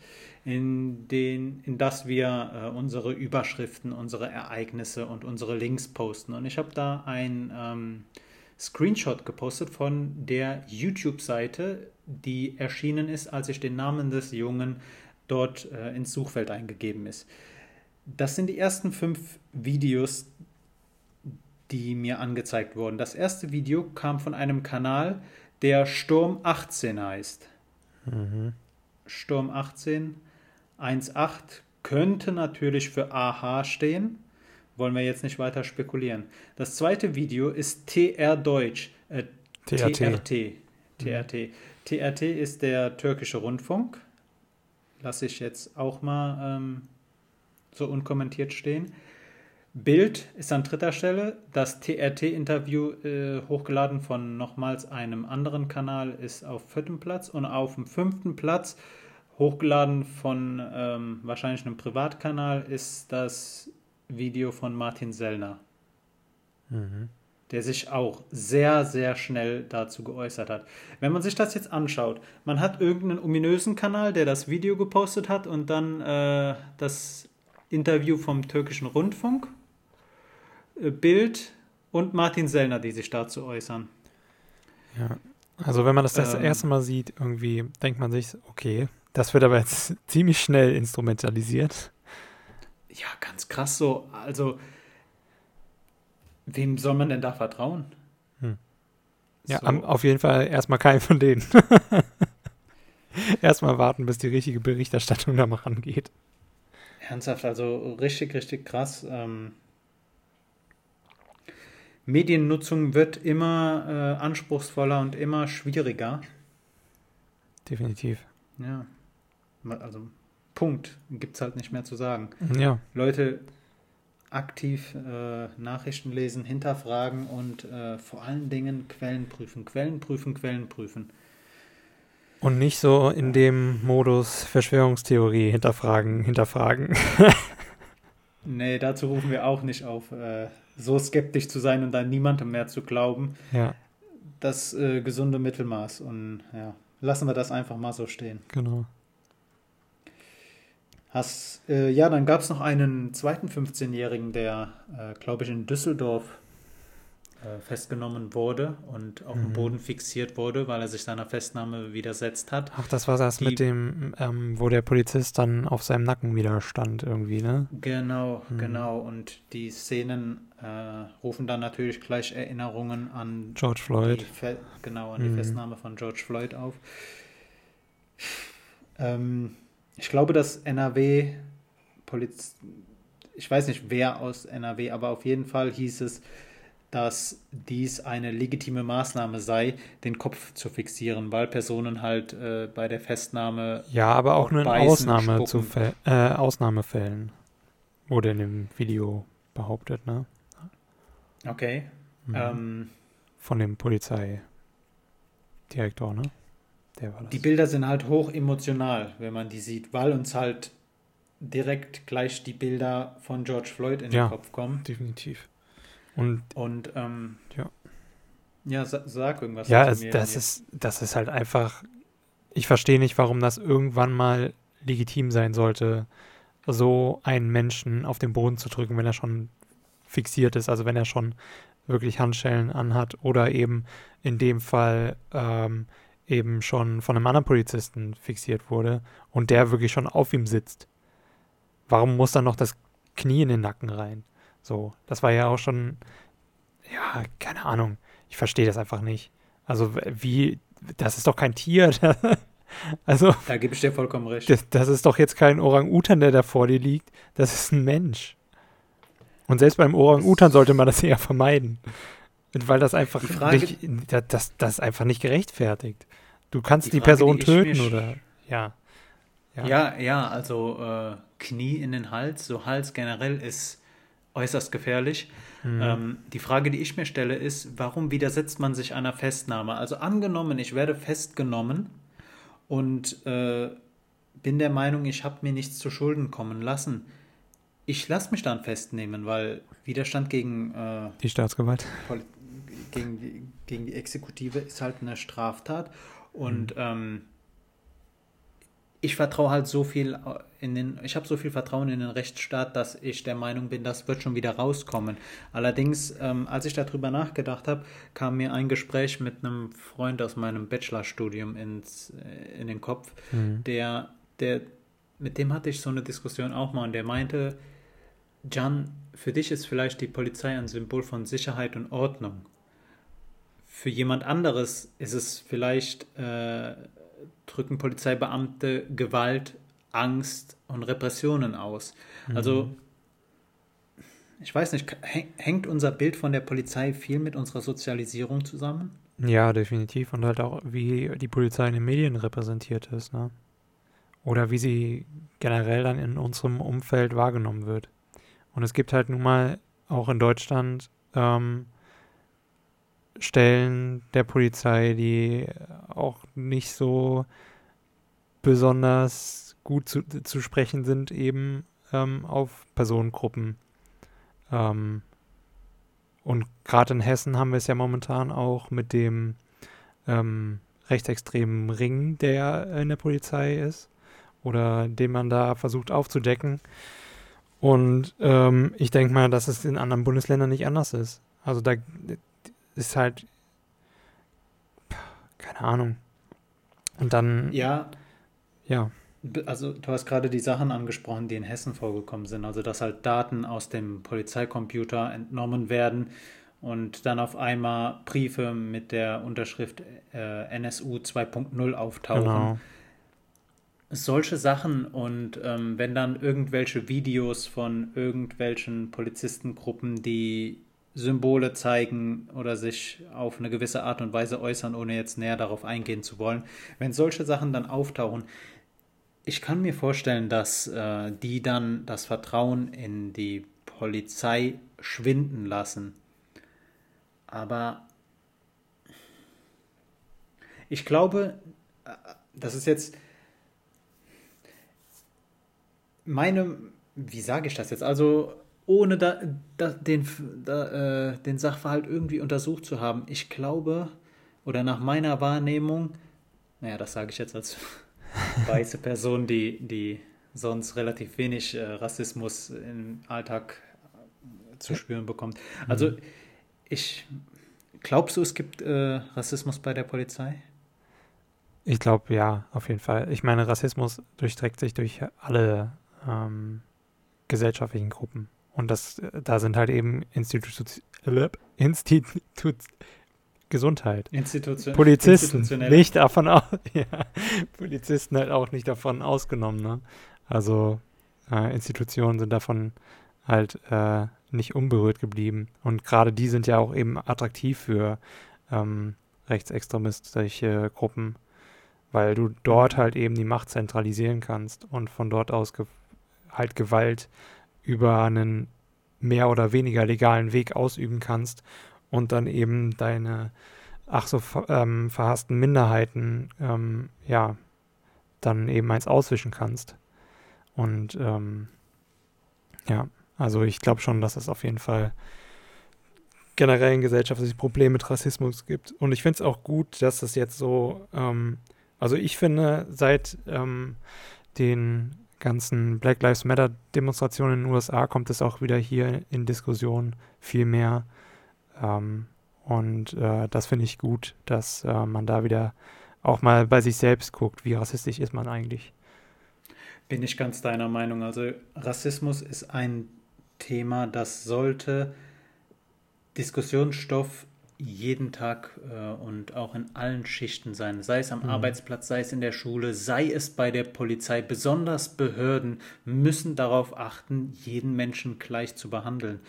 in, in das wir äh, unsere Überschriften, unsere Ereignisse und unsere Links posten. Und ich habe da ein ähm, Screenshot gepostet von der YouTube-Seite die erschienen ist, als ich den Namen des Jungen dort äh, ins Suchfeld eingegeben ist. Das sind die ersten fünf Videos, die mir angezeigt wurden. Das erste Video kam von einem Kanal, der Sturm 18 heißt. Mhm. Sturm 18 1.8 könnte natürlich für AH stehen. Wollen wir jetzt nicht weiter spekulieren. Das zweite Video ist TR Deutsch. Äh, TRT. TRT. TRT. TRT ist der türkische Rundfunk. Lasse ich jetzt auch mal ähm, so unkommentiert stehen. Bild ist an dritter Stelle. Das TRT-Interview äh, hochgeladen von nochmals einem anderen Kanal ist auf vierten Platz und auf dem fünften Platz hochgeladen von ähm, wahrscheinlich einem Privatkanal ist das Video von Martin Sellner. Mhm der sich auch sehr, sehr schnell dazu geäußert hat. Wenn man sich das jetzt anschaut, man hat irgendeinen ominösen Kanal, der das Video gepostet hat und dann äh, das Interview vom türkischen Rundfunk, äh, Bild und Martin Sellner, die sich dazu äußern. Ja, also wenn man das das ähm, erste Mal sieht, irgendwie denkt man sich, okay, das wird aber jetzt ziemlich schnell instrumentalisiert. Ja, ganz krass so. Also Wem soll man denn da vertrauen? Hm. Ja, so. auf jeden Fall erstmal keinen von denen. erstmal warten, bis die richtige Berichterstattung da mal rangeht. Ernsthaft, also richtig, richtig krass. Ähm, Mediennutzung wird immer äh, anspruchsvoller und immer schwieriger. Definitiv. Ja. Also, Punkt. Gibt es halt nicht mehr zu sagen. Ja. Leute, aktiv äh, Nachrichten lesen, hinterfragen und äh, vor allen Dingen Quellen prüfen. Quellen prüfen, Quellen prüfen. Und nicht so in dem Modus Verschwörungstheorie hinterfragen, hinterfragen. nee, dazu rufen wir auch nicht auf, äh, so skeptisch zu sein und an niemandem mehr zu glauben. Ja. Das äh, gesunde Mittelmaß. Und ja, lassen wir das einfach mal so stehen. Genau. Hast, äh, ja, dann gab es noch einen zweiten 15-Jährigen, der, äh, glaube ich, in Düsseldorf äh, festgenommen wurde und auf mhm. dem Boden fixiert wurde, weil er sich seiner Festnahme widersetzt hat. Ach, das war das Die, mit dem, ähm, wo der Polizist dann auf seinem Nacken wieder stand irgendwie, ne? Genau, mhm. genau. Und die Szenen äh, rufen dann natürlich gleich Erinnerungen an George Floyd. genau, an die mhm. Festnahme von George Floyd auf. Ähm, ich glaube, dass NRW Poliz ich weiß nicht wer aus NRW, aber auf jeden Fall hieß es, dass dies eine legitime Maßnahme sei, den Kopf zu fixieren, weil Personen halt äh, bei der Festnahme. Ja, aber auch nur in Ausnahme zu äh, Ausnahmefällen. Wurde in dem Video behauptet, ne? Okay. Mhm. Ähm, Von dem Polizeidirektor, ne? Das. Die Bilder sind halt hoch emotional, wenn man die sieht, weil uns halt direkt gleich die Bilder von George Floyd in ja, den Kopf kommen. Definitiv. Und, und ähm, ja. Ja, sag irgendwas. Ja, es, das, ist, das ist halt einfach. Ich verstehe nicht, warum das irgendwann mal legitim sein sollte, so einen Menschen auf den Boden zu drücken, wenn er schon fixiert ist, also wenn er schon wirklich Handschellen anhat oder eben in dem Fall ähm, eben schon von einem anderen Polizisten fixiert wurde und der wirklich schon auf ihm sitzt. Warum muss dann noch das Knie in den Nacken rein? So, das war ja auch schon, ja, keine Ahnung. Ich verstehe das einfach nicht. Also, wie, das ist doch kein Tier. also. Da gebe ich dir vollkommen recht. Das, das ist doch jetzt kein Orang-Utan, der da vor dir liegt. Das ist ein Mensch. Und selbst beim Orang-Utan sollte man das eher vermeiden. Weil das einfach Frage, nicht, das, das einfach nicht gerechtfertigt. Du kannst die, die Person die töten oder ja. Ja, ja, ja also äh, Knie in den Hals, so Hals generell ist äußerst gefährlich. Mhm. Ähm, die Frage, die ich mir stelle, ist, warum widersetzt man sich einer Festnahme? Also angenommen, ich werde festgenommen und äh, bin der Meinung, ich habe mir nichts zu Schulden kommen lassen. Ich lasse mich dann festnehmen, weil Widerstand gegen äh, die Staatsgewalt, gegen die, gegen die Exekutive ist halt eine Straftat und mhm. ähm, ich vertraue halt so viel in den, ich habe so viel Vertrauen in den Rechtsstaat, dass ich der Meinung bin, das wird schon wieder rauskommen. Allerdings, ähm, als ich darüber nachgedacht habe, kam mir ein Gespräch mit einem Freund aus meinem Bachelorstudium ins, äh, in den Kopf, mhm. der, der, mit dem hatte ich so eine Diskussion auch mal und der meinte, Jan, für dich ist vielleicht die Polizei ein Symbol von Sicherheit und Ordnung. Für jemand anderes ist es vielleicht äh, drücken Polizeibeamte Gewalt, Angst und Repressionen aus. Mhm. Also, ich weiß nicht, hängt unser Bild von der Polizei viel mit unserer Sozialisierung zusammen? Ja, definitiv. Und halt auch, wie die Polizei in den Medien repräsentiert ist, ne? Oder wie sie generell dann in unserem Umfeld wahrgenommen wird. Und es gibt halt nun mal auch in Deutschland ähm, Stellen der Polizei, die auch nicht so besonders gut zu, zu sprechen sind, eben ähm, auf Personengruppen. Ähm, und gerade in Hessen haben wir es ja momentan auch mit dem ähm, rechtsextremen Ring, der in der Polizei ist oder den man da versucht aufzudecken. Und ähm, ich denke mal, dass es in anderen Bundesländern nicht anders ist. Also da ist halt, keine Ahnung. Und dann. Ja. Ja. Also du hast gerade die Sachen angesprochen, die in Hessen vorgekommen sind. Also dass halt Daten aus dem Polizeicomputer entnommen werden und dann auf einmal Briefe mit der Unterschrift äh, NSU 2.0 auftauchen. Genau. Solche Sachen und ähm, wenn dann irgendwelche Videos von irgendwelchen Polizistengruppen, die Symbole zeigen oder sich auf eine gewisse Art und Weise äußern, ohne jetzt näher darauf eingehen zu wollen. Wenn solche Sachen dann auftauchen, ich kann mir vorstellen, dass äh, die dann das Vertrauen in die Polizei schwinden lassen. Aber ich glaube, äh, das ist jetzt meine, wie sage ich das jetzt? Also ohne da, da, den, da, äh, den Sachverhalt irgendwie untersucht zu haben. Ich glaube, oder nach meiner Wahrnehmung, naja, das sage ich jetzt als weiße Person, die, die sonst relativ wenig äh, Rassismus im Alltag zu spüren bekommt. Also mhm. ich glaubst du, es gibt äh, Rassismus bei der Polizei? Ich glaube ja, auf jeden Fall. Ich meine, Rassismus durchträgt sich durch alle ähm, gesellschaftlichen Gruppen. Und das, da sind halt eben Institut, Institut Gesundheit. Institution, Polizisten nicht davon aus, ja, Polizisten halt auch nicht davon ausgenommen, ne? Also äh, Institutionen sind davon halt äh, nicht unberührt geblieben. Und gerade die sind ja auch eben attraktiv für ähm, rechtsextremistische Gruppen, weil du dort halt eben die Macht zentralisieren kannst und von dort aus ge halt Gewalt über einen mehr oder weniger legalen Weg ausüben kannst und dann eben deine ach so ähm, verhassten Minderheiten ähm, ja dann eben eins auswischen kannst. Und ähm, ja, also ich glaube schon, dass es auf jeden Fall generell ein gesellschaftliches Problem mit Rassismus gibt. Und ich finde es auch gut, dass das jetzt so, ähm, also ich finde, seit ähm, den ganzen Black Lives Matter Demonstrationen in den USA kommt es auch wieder hier in Diskussion viel mehr. Ähm, und äh, das finde ich gut, dass äh, man da wieder auch mal bei sich selbst guckt, wie rassistisch ist man eigentlich. Bin ich ganz deiner Meinung. Also Rassismus ist ein Thema, das sollte Diskussionsstoff jeden Tag äh, und auch in allen Schichten sein, sei es am mhm. Arbeitsplatz, sei es in der Schule, sei es bei der Polizei. Besonders Behörden müssen darauf achten, jeden Menschen gleich zu behandeln.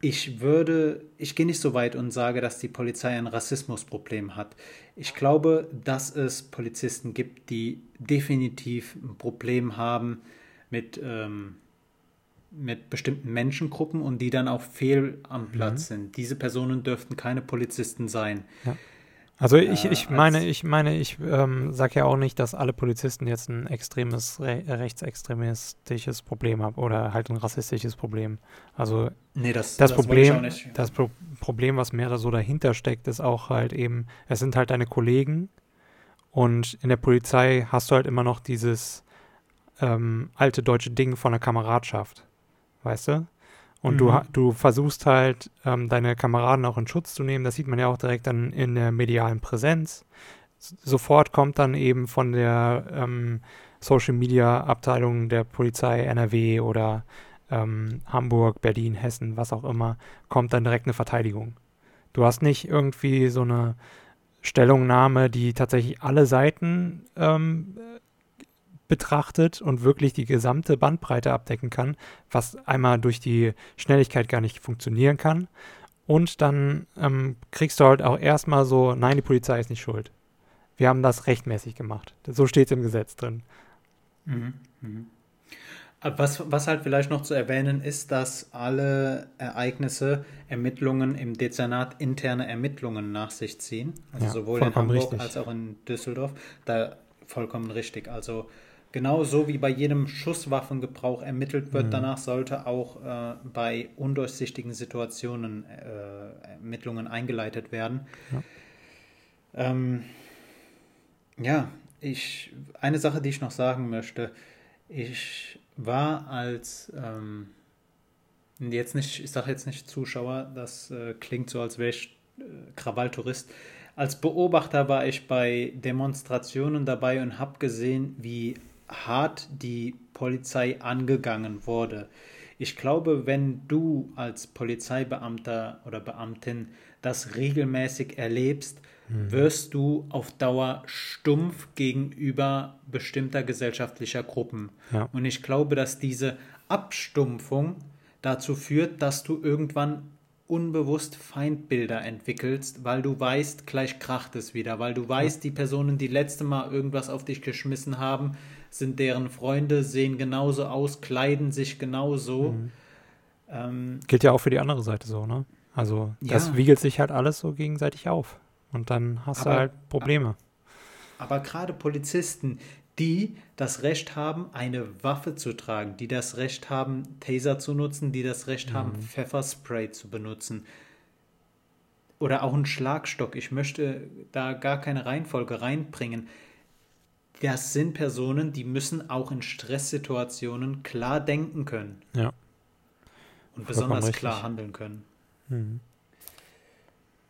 Ich würde, ich gehe nicht so weit und sage, dass die Polizei ein Rassismusproblem hat. Ich glaube, dass es Polizisten gibt, die definitiv ein Problem haben mit, ähm, mit bestimmten Menschengruppen und die dann auch fehl am Platz mhm. sind. Diese Personen dürften keine Polizisten sein. Ja. Also ich, ich meine, ich meine, ich ähm, sage ja auch nicht, dass alle Polizisten jetzt ein extremes, re rechtsextremistisches Problem haben oder halt ein rassistisches Problem. Also nee, das, das, das Problem, das Pro Problem, was mehr da so dahinter steckt, ist auch halt eben, es sind halt deine Kollegen und in der Polizei hast du halt immer noch dieses ähm, alte deutsche Ding von der Kameradschaft, weißt du? Und mhm. du, du versuchst halt, ähm, deine Kameraden auch in Schutz zu nehmen. Das sieht man ja auch direkt dann in der medialen Präsenz. S sofort kommt dann eben von der ähm, Social Media Abteilung der Polizei NRW oder ähm, Hamburg, Berlin, Hessen, was auch immer, kommt dann direkt eine Verteidigung. Du hast nicht irgendwie so eine Stellungnahme, die tatsächlich alle Seiten ähm, betrachtet und wirklich die gesamte Bandbreite abdecken kann, was einmal durch die Schnelligkeit gar nicht funktionieren kann. Und dann ähm, kriegst du halt auch erstmal so, nein, die Polizei ist nicht schuld. Wir haben das rechtmäßig gemacht. So steht es im Gesetz drin. Mhm. Mhm. Was, was halt vielleicht noch zu erwähnen ist, dass alle Ereignisse, Ermittlungen im Dezernat interne Ermittlungen nach sich ziehen. Also ja, sowohl in Hamburg richtig. als auch in Düsseldorf. Da vollkommen richtig. Also Genauso wie bei jedem Schusswaffengebrauch ermittelt wird, mhm. danach sollte auch äh, bei undurchsichtigen Situationen äh, Ermittlungen eingeleitet werden. Ja. Ähm, ja, ich, eine Sache, die ich noch sagen möchte, ich war als, ähm, jetzt nicht, ich sage jetzt nicht Zuschauer, das äh, klingt so, als wäre ich äh, Krawalltourist. Als Beobachter war ich bei Demonstrationen dabei und habe gesehen, wie hart die Polizei angegangen wurde. Ich glaube, wenn du als Polizeibeamter oder Beamtin das regelmäßig erlebst, mhm. wirst du auf Dauer stumpf gegenüber bestimmter gesellschaftlicher Gruppen. Ja. Und ich glaube, dass diese Abstumpfung dazu führt, dass du irgendwann unbewusst Feindbilder entwickelst, weil du weißt, gleich kracht es wieder, weil du weißt, die Personen, die letzte Mal irgendwas auf dich geschmissen haben, sind deren Freunde, sehen genauso aus, kleiden sich genauso. Mhm. Ähm, Gilt ja auch für die andere Seite so, ne? Also das ja. wiegelt sich halt alles so gegenseitig auf. Und dann hast aber, du halt Probleme. Aber, aber gerade Polizisten, die das Recht haben, eine Waffe zu tragen, die das Recht haben, Taser zu nutzen, die das Recht mhm. haben, Pfefferspray zu benutzen. Oder auch einen Schlagstock. Ich möchte da gar keine Reihenfolge reinbringen das sind Personen, die müssen auch in Stresssituationen klar denken können. Ja. Und besonders klar handeln können. Mhm.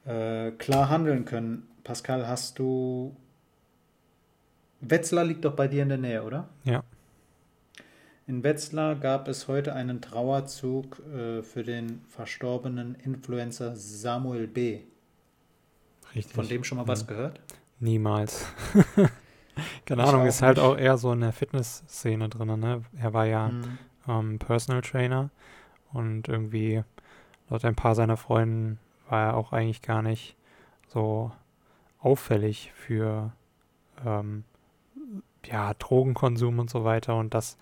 Äh, klar handeln können. Pascal, hast du. Wetzlar liegt doch bei dir in der Nähe, oder? Ja. In Wetzlar gab es heute einen Trauerzug äh, für den verstorbenen Influencer Samuel B. Richtig. Von dem schon mal ja. was gehört? Niemals. Keine Ahnung, ist halt auch eher so in der Fitnessszene drin. Ne? Er war ja mhm. ähm, Personal Trainer Und irgendwie, laut ein paar seiner Freunden, war er auch eigentlich gar nicht so auffällig für ähm, ja, Drogenkonsum und so weiter. Und das,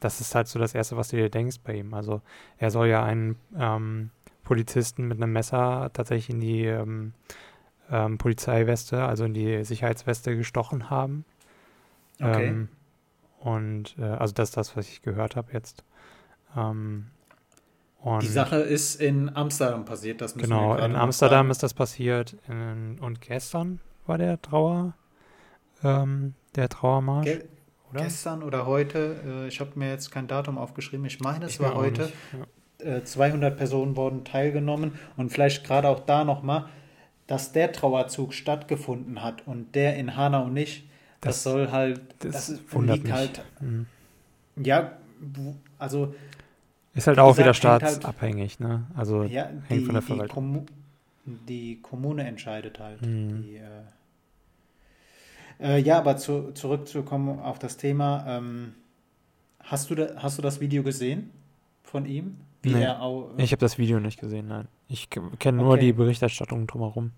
das ist halt so das Erste, was du dir denkst bei ihm. Also er soll ja einen ähm, Polizisten mit einem Messer tatsächlich in die ähm, ähm, Polizeiweste, also in die Sicherheitsweste gestochen haben. Okay. Ähm, und äh, also das ist das, was ich gehört habe jetzt. Ähm, die Sache ist in Amsterdam passiert, das müssen Genau, in Amsterdam ist das passiert in, und gestern war der Trauer, ähm, der Trauermarsch. Ge oder? Gestern oder heute, äh, ich habe mir jetzt kein Datum aufgeschrieben, ich meine, es ich war heute. Ja. Äh, 200 Personen wurden teilgenommen und vielleicht gerade auch da nochmal, dass der Trauerzug stattgefunden hat und der in Hanau nicht, das, das soll halt, das, das liegt halt, mhm. ja, also ist halt auch wieder halt staatsabhängig, halt, ne? Also ja, hängt die, von der Verwaltung. Die Kommune entscheidet halt. Mhm. Die, äh, äh, ja, aber zu, zurückzukommen auf das Thema, ähm, hast, du da, hast du das Video gesehen von ihm? Wie nee, er auch, äh, ich habe das Video nicht gesehen, nein. Ich kenne nur okay. die Berichterstattung drumherum.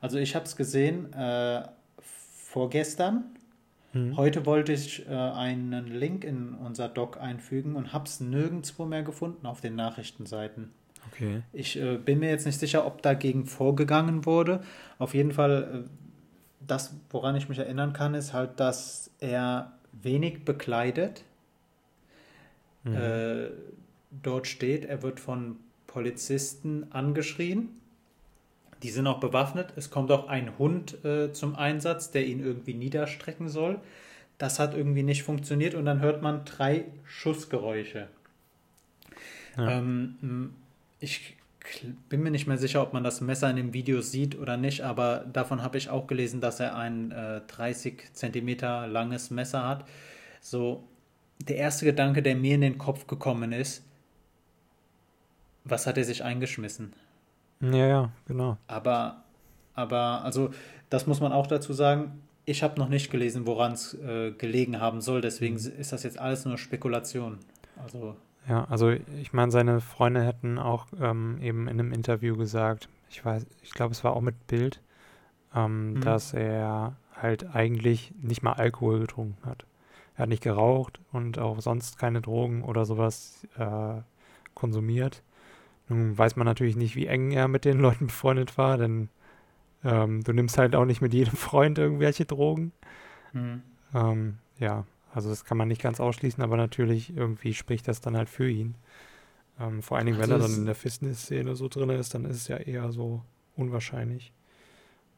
Also ich habe es gesehen äh, vorgestern Mhm. Heute wollte ich äh, einen Link in unser Doc einfügen und habe es nirgendwo mehr gefunden auf den Nachrichtenseiten. Okay. Ich äh, bin mir jetzt nicht sicher, ob dagegen vorgegangen wurde. Auf jeden Fall, äh, das, woran ich mich erinnern kann, ist halt, dass er wenig bekleidet mhm. Äh, dort steht. Er wird von Polizisten angeschrien die sind auch bewaffnet. Es kommt auch ein Hund äh, zum Einsatz, der ihn irgendwie niederstrecken soll. Das hat irgendwie nicht funktioniert und dann hört man drei Schussgeräusche. Ja. Ähm, ich bin mir nicht mehr sicher, ob man das Messer in dem Video sieht oder nicht, aber davon habe ich auch gelesen, dass er ein äh, 30 Zentimeter langes Messer hat. So, der erste Gedanke, der mir in den Kopf gekommen ist, was hat er sich eingeschmissen? Ja, ja, genau. Aber, aber, also, das muss man auch dazu sagen. Ich habe noch nicht gelesen, woran es äh, gelegen haben soll. Deswegen mhm. ist das jetzt alles nur Spekulation. Also. Ja, also ich meine, seine Freunde hätten auch ähm, eben in einem Interview gesagt, ich weiß, ich glaube, es war auch mit Bild, ähm, mhm. dass er halt eigentlich nicht mal Alkohol getrunken hat. Er hat nicht geraucht und auch sonst keine Drogen oder sowas äh, konsumiert. Nun weiß man natürlich nicht, wie eng er mit den Leuten befreundet war, denn ähm, du nimmst halt auch nicht mit jedem Freund irgendwelche Drogen. Mhm. Ähm, ja, also das kann man nicht ganz ausschließen, aber natürlich irgendwie spricht das dann halt für ihn. Ähm, vor allen Dingen, also wenn er dann in der Fitness-Szene so drin ist, dann ist es ja eher so unwahrscheinlich.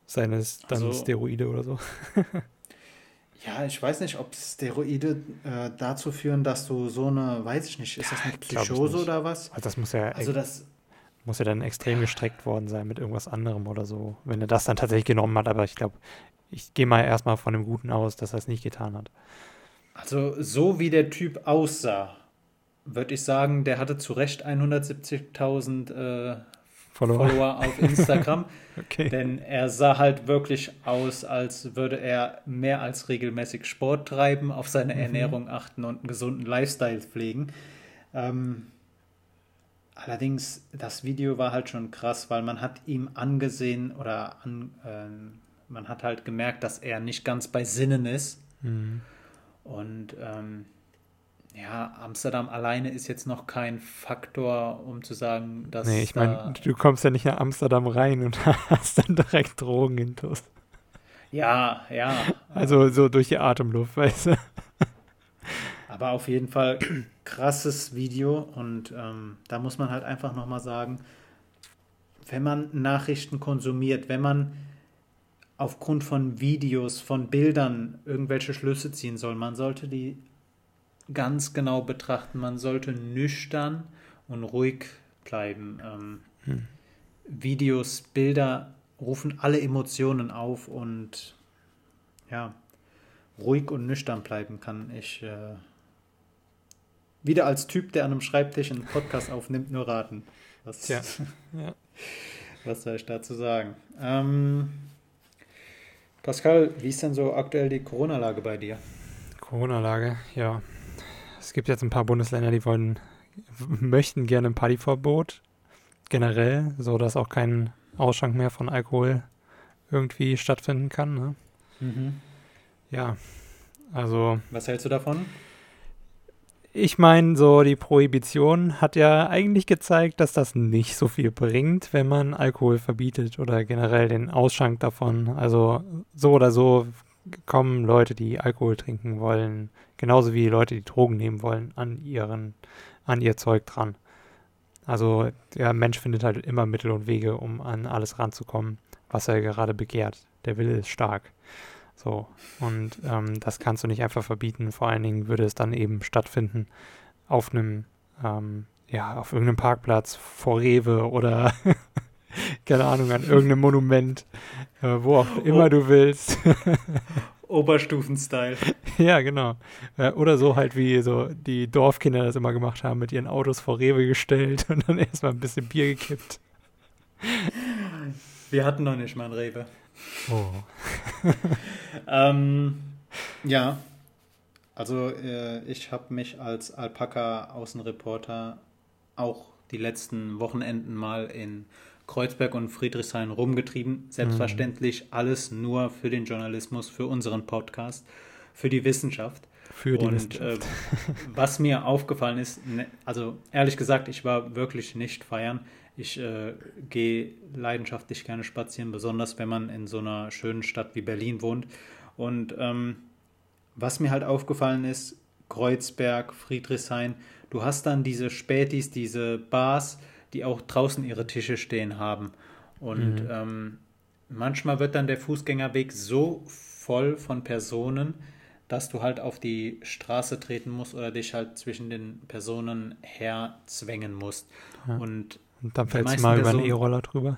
Seien es dann also, Steroide oder so. Ja, ich weiß nicht, ob Steroide äh, dazu führen, dass du so eine, weiß ich nicht, ist das eine Psychose oder was? Also das muss ja, also das, muss ja dann extrem ja. gestreckt worden sein mit irgendwas anderem oder so, wenn er das dann tatsächlich genommen hat. Aber ich glaube, ich gehe mal erstmal von dem Guten aus, dass er es nicht getan hat. Also so wie der Typ aussah, würde ich sagen, der hatte zu Recht 170.000 äh, Follower. Follower auf Instagram. okay. Denn er sah halt wirklich aus, als würde er mehr als regelmäßig Sport treiben, auf seine mhm. Ernährung achten und einen gesunden Lifestyle pflegen. Ähm, allerdings, das Video war halt schon krass, weil man hat ihm angesehen oder an, äh, man hat halt gemerkt, dass er nicht ganz bei Sinnen ist. Mhm. Und ähm, ja, Amsterdam alleine ist jetzt noch kein Faktor, um zu sagen, dass. Nee, ich meine, du kommst ja nicht nach Amsterdam rein und hast dann direkt Drogen intus. Ja, ja. Also so durch die Atemluft, weißt du. Aber auf jeden Fall krasses Video und ähm, da muss man halt einfach nochmal sagen, wenn man Nachrichten konsumiert, wenn man aufgrund von Videos, von Bildern irgendwelche Schlüsse ziehen soll, man sollte die ganz genau betrachten. Man sollte nüchtern und ruhig bleiben. Ähm, hm. Videos, Bilder rufen alle Emotionen auf und ja, ruhig und nüchtern bleiben kann ich äh, wieder als Typ, der an einem Schreibtisch einen Podcast aufnimmt, nur raten. Was, ja. ja. was soll ich dazu sagen? Ähm, Pascal, wie ist denn so aktuell die Corona-Lage bei dir? Corona-Lage, ja. Es gibt jetzt ein paar Bundesländer, die wollen möchten gerne ein Partyverbot generell, so dass auch kein Ausschank mehr von Alkohol irgendwie stattfinden kann. Ne? Mhm. Ja, also. Was hältst du davon? Ich meine, so die Prohibition hat ja eigentlich gezeigt, dass das nicht so viel bringt, wenn man Alkohol verbietet oder generell den Ausschank davon. Also so oder so kommen Leute, die Alkohol trinken wollen, genauso wie Leute, die Drogen nehmen wollen, an ihren, an ihr Zeug dran. Also der Mensch findet halt immer Mittel und Wege, um an alles ranzukommen, was er gerade begehrt. Der Wille ist stark. So, und ähm, das kannst du nicht einfach verbieten. Vor allen Dingen würde es dann eben stattfinden auf einem, ähm, ja, auf irgendeinem Parkplatz vor Rewe oder keine Ahnung, an irgendeinem Monument, äh, wo auch immer oh. du willst. Oberstufen-Style. Ja, genau. Äh, oder so halt, wie so die Dorfkinder das immer gemacht haben, mit ihren Autos vor Rewe gestellt und dann erstmal ein bisschen Bier gekippt. Wir hatten noch nicht mal ein Rewe. Oh. ähm, ja, also äh, ich habe mich als Alpaka-Außenreporter auch die letzten Wochenenden mal in Kreuzberg und Friedrichshain rumgetrieben. Selbstverständlich mhm. alles nur für den Journalismus, für unseren Podcast, für die Wissenschaft. Für die und, Wissenschaft. Äh, was mir aufgefallen ist, ne, also ehrlich gesagt, ich war wirklich nicht feiern. Ich äh, gehe leidenschaftlich gerne spazieren, besonders wenn man in so einer schönen Stadt wie Berlin wohnt. Und ähm, was mir halt aufgefallen ist, Kreuzberg, Friedrichshain, du hast dann diese Spätis, diese Bars, die auch draußen ihre Tische stehen haben. Und mhm. ähm, manchmal wird dann der Fußgängerweg so voll von Personen, dass du halt auf die Straße treten musst oder dich halt zwischen den Personen herzwängen musst. Ja. Und und dann fällst du mal über einen E-Roller drüber.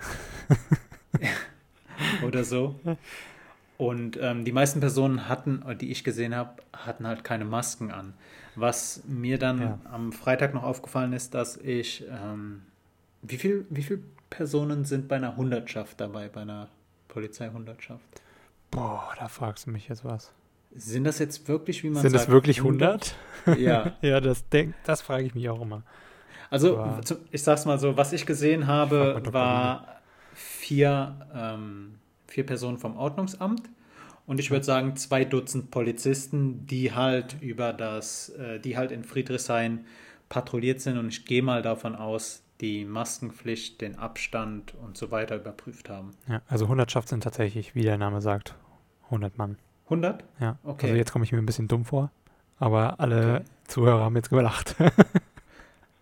Oder so. Und ähm, die meisten Personen hatten, die ich gesehen habe, hatten halt keine Masken an. Was mir dann ja. am Freitag noch aufgefallen ist, dass ich, ähm, wie viele wie viel Personen sind bei einer Hundertschaft dabei, bei einer Polizeihundertschaft? Boah, da fragst du mich jetzt was. Sind das jetzt wirklich, wie man Sind sagt? Sind das wirklich 100? 100? Ja. ja, das, denk, das frage ich mich auch immer. Also, Aber ich sag's mal so, was ich gesehen habe, war vier, ähm, vier Personen vom Ordnungsamt und ich würde sagen zwei Dutzend Polizisten, die halt über das, äh, die halt in Friedrichshain patrouilliert sind und ich gehe mal davon aus, die Maskenpflicht, den Abstand und so weiter überprüft haben. Ja, also Hundertschaft sind tatsächlich, wie der Name sagt, 100 Mann. 100? Ja, okay. Also jetzt komme ich mir ein bisschen dumm vor, aber alle okay. Zuhörer haben jetzt gelacht.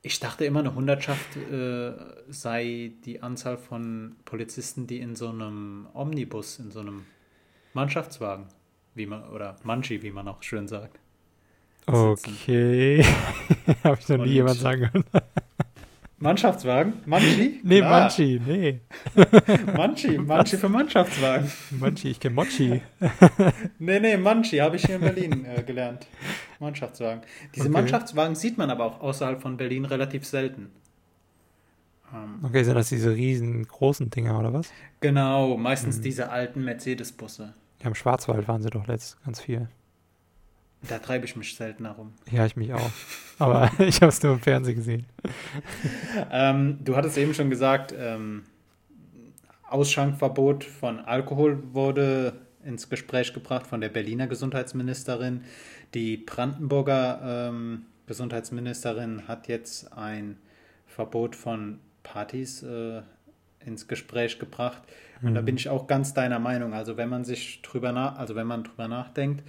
Ich dachte immer, eine Hundertschaft äh, sei die Anzahl von Polizisten, die in so einem Omnibus, in so einem Mannschaftswagen, wie man, oder Manchi, wie man auch schön sagt. Okay. Habe ich noch nie jemand sagen hören. Mannschaftswagen? Manchi? Nee, Klar. Manchi, nee. Manchi, Manchi für Mannschaftswagen. Manchi, ich kenne Mochi. nee, nee, Manchi habe ich hier in Berlin äh, gelernt. Mannschaftswagen. Diese okay. Mannschaftswagen sieht man aber auch außerhalb von Berlin relativ selten. Ähm, okay, sind das diese riesengroßen Dinger oder was? Genau, meistens hm. diese alten Mercedes-Busse. Ja, im Schwarzwald waren sie doch letzt ganz viel. Da treibe ich mich selten herum. Ja, ich mich auch. Aber ich habe es nur im Fernsehen gesehen. ähm, du hattest eben schon gesagt, ähm, Ausschankverbot von Alkohol wurde ins Gespräch gebracht von der Berliner Gesundheitsministerin. Die Brandenburger ähm, Gesundheitsministerin hat jetzt ein Verbot von Partys äh, ins Gespräch gebracht. Und mhm. da bin ich auch ganz deiner Meinung. Also wenn man sich drüber nach, also wenn man drüber nachdenkt,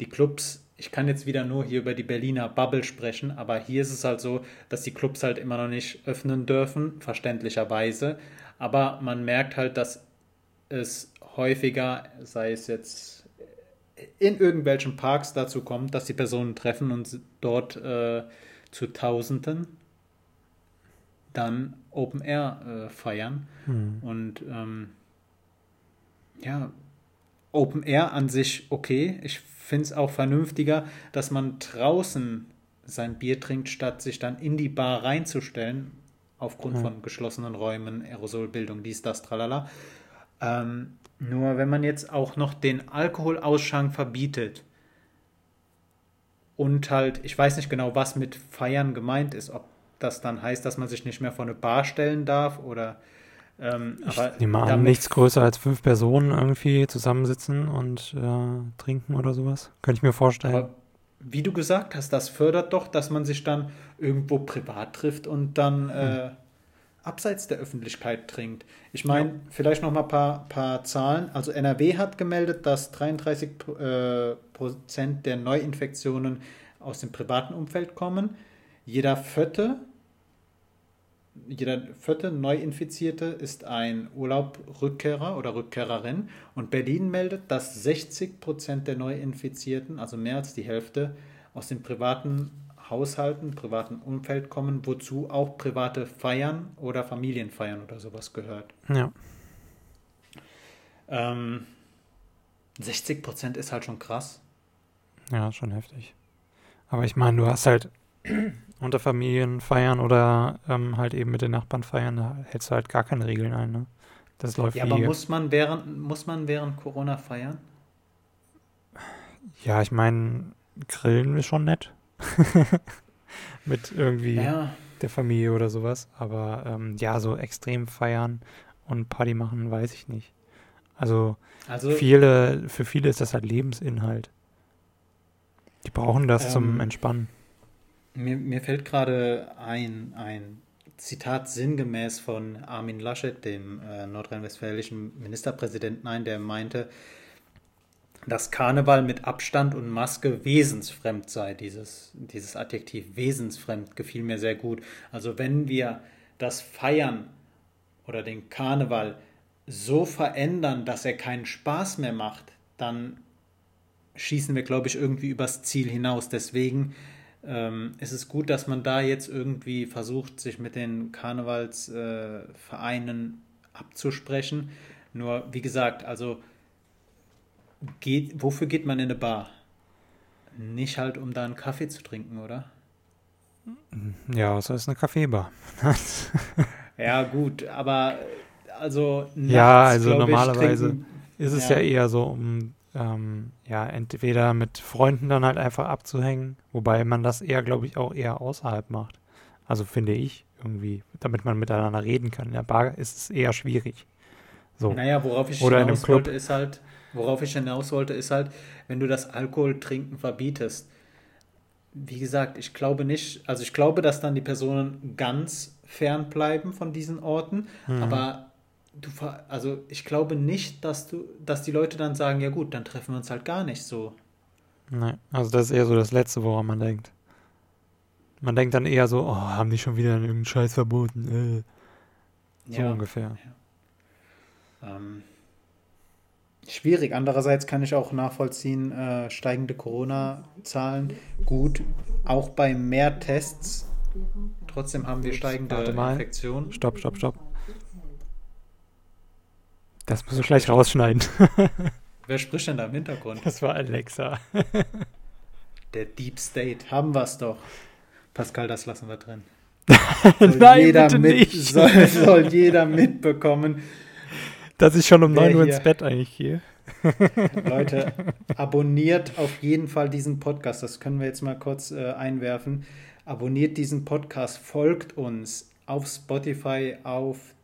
die Clubs, ich kann jetzt wieder nur hier über die Berliner Bubble sprechen, aber hier ist es halt so, dass die Clubs halt immer noch nicht öffnen dürfen, verständlicherweise. Aber man merkt halt, dass es häufiger, sei es jetzt in irgendwelchen Parks dazu kommt, dass die Personen treffen und dort äh, zu Tausenden dann Open Air äh, feiern. Hm. Und ähm, ja, Open Air an sich okay. Ich finde es auch vernünftiger, dass man draußen sein Bier trinkt, statt sich dann in die Bar reinzustellen, aufgrund ja. von geschlossenen Räumen, Aerosolbildung, dies, das, tralala. Ähm, nur wenn man jetzt auch noch den Alkoholausschank verbietet und halt, ich weiß nicht genau, was mit Feiern gemeint ist, ob das dann heißt, dass man sich nicht mehr vor eine Bar stellen darf oder ähm, ich nehme an, nichts größer als fünf Personen irgendwie zusammensitzen und äh, trinken oder sowas. Könnte ich mir vorstellen. Aber wie du gesagt hast, das fördert doch, dass man sich dann irgendwo privat trifft und dann äh, hm. abseits der Öffentlichkeit trinkt. Ich meine, ja. vielleicht noch mal ein paar, paar Zahlen. Also NRW hat gemeldet, dass 33 äh, Prozent der Neuinfektionen aus dem privaten Umfeld kommen. Jeder vierte jeder vierte Neuinfizierte ist ein Urlaubrückkehrer oder Rückkehrerin und Berlin meldet, dass 60 Prozent der Neuinfizierten, also mehr als die Hälfte, aus den privaten Haushalten, privaten Umfeld kommen, wozu auch private Feiern oder Familienfeiern oder sowas gehört. Ja. Ähm, 60 Prozent ist halt schon krass. Ja, schon heftig. Aber ich meine, du hast halt unter Familien feiern oder ähm, halt eben mit den Nachbarn feiern, da hältst du halt gar keine Regeln ein. Ne? Das läuft Ja, aber muss man, während, muss man während Corona feiern? Ja, ich meine, grillen ist schon nett. mit irgendwie ja. der Familie oder sowas. Aber ähm, ja, so extrem feiern und Party machen, weiß ich nicht. Also, also viele, für viele ist das halt Lebensinhalt. Die brauchen das ähm, zum Entspannen. Mir, mir fällt gerade ein, ein Zitat sinngemäß von Armin Laschet, dem äh, nordrhein-westfälischen Ministerpräsidenten, ein, der meinte, dass Karneval mit Abstand und Maske wesensfremd sei. Dieses, dieses Adjektiv wesensfremd gefiel mir sehr gut. Also wenn wir das Feiern oder den Karneval so verändern, dass er keinen Spaß mehr macht, dann schießen wir, glaube ich, irgendwie übers Ziel hinaus. Deswegen ähm, es ist gut, dass man da jetzt irgendwie versucht, sich mit den Karnevalsvereinen äh, abzusprechen. Nur, wie gesagt, also geht, wofür geht man in eine Bar? Nicht halt, um da einen Kaffee zu trinken, oder? Ja, es ist eine Kaffeebar. ja, gut, aber also nachts, Ja, also normalerweise trinken, ist es ja. ja eher so, um ähm, ja, entweder mit Freunden dann halt einfach abzuhängen, wobei man das eher, glaube ich, auch eher außerhalb macht. Also finde ich irgendwie, damit man miteinander reden kann. In der Bar ist es eher schwierig. So. Naja, worauf ich Oder hinaus wollte, ist halt, worauf ich hinaus wollte, ist halt, wenn du das Alkoholtrinken verbietest. Wie gesagt, ich glaube nicht, also ich glaube, dass dann die Personen ganz fern bleiben von diesen Orten, mhm. aber du also ich glaube nicht, dass du, dass die Leute dann sagen, ja gut, dann treffen wir uns halt gar nicht so. Nein, also das ist eher so das Letzte, woran man denkt. Man denkt dann eher so, oh, haben die schon wieder irgendeinen Scheiß verboten. Äh. So ja, ungefähr. Ja. Ähm, schwierig. Andererseits kann ich auch nachvollziehen, äh, steigende Corona-Zahlen. Gut, auch bei mehr Tests. Trotzdem haben wir steigende Infektionen. Stopp, stopp, stopp. Das musst du gleich rausschneiden. Wer spricht denn da im Hintergrund? Das war Alexa. Der Deep State. Haben wir es doch. Pascal, das lassen wir drin. Soll Nein, jeder mit, nicht. Soll, soll, jeder mitbekommen. Dass ich schon um 9 Uhr ins Bett eigentlich gehe. Leute, abonniert auf jeden Fall diesen Podcast. Das können wir jetzt mal kurz äh, einwerfen. Abonniert diesen Podcast, folgt uns auf Spotify, auf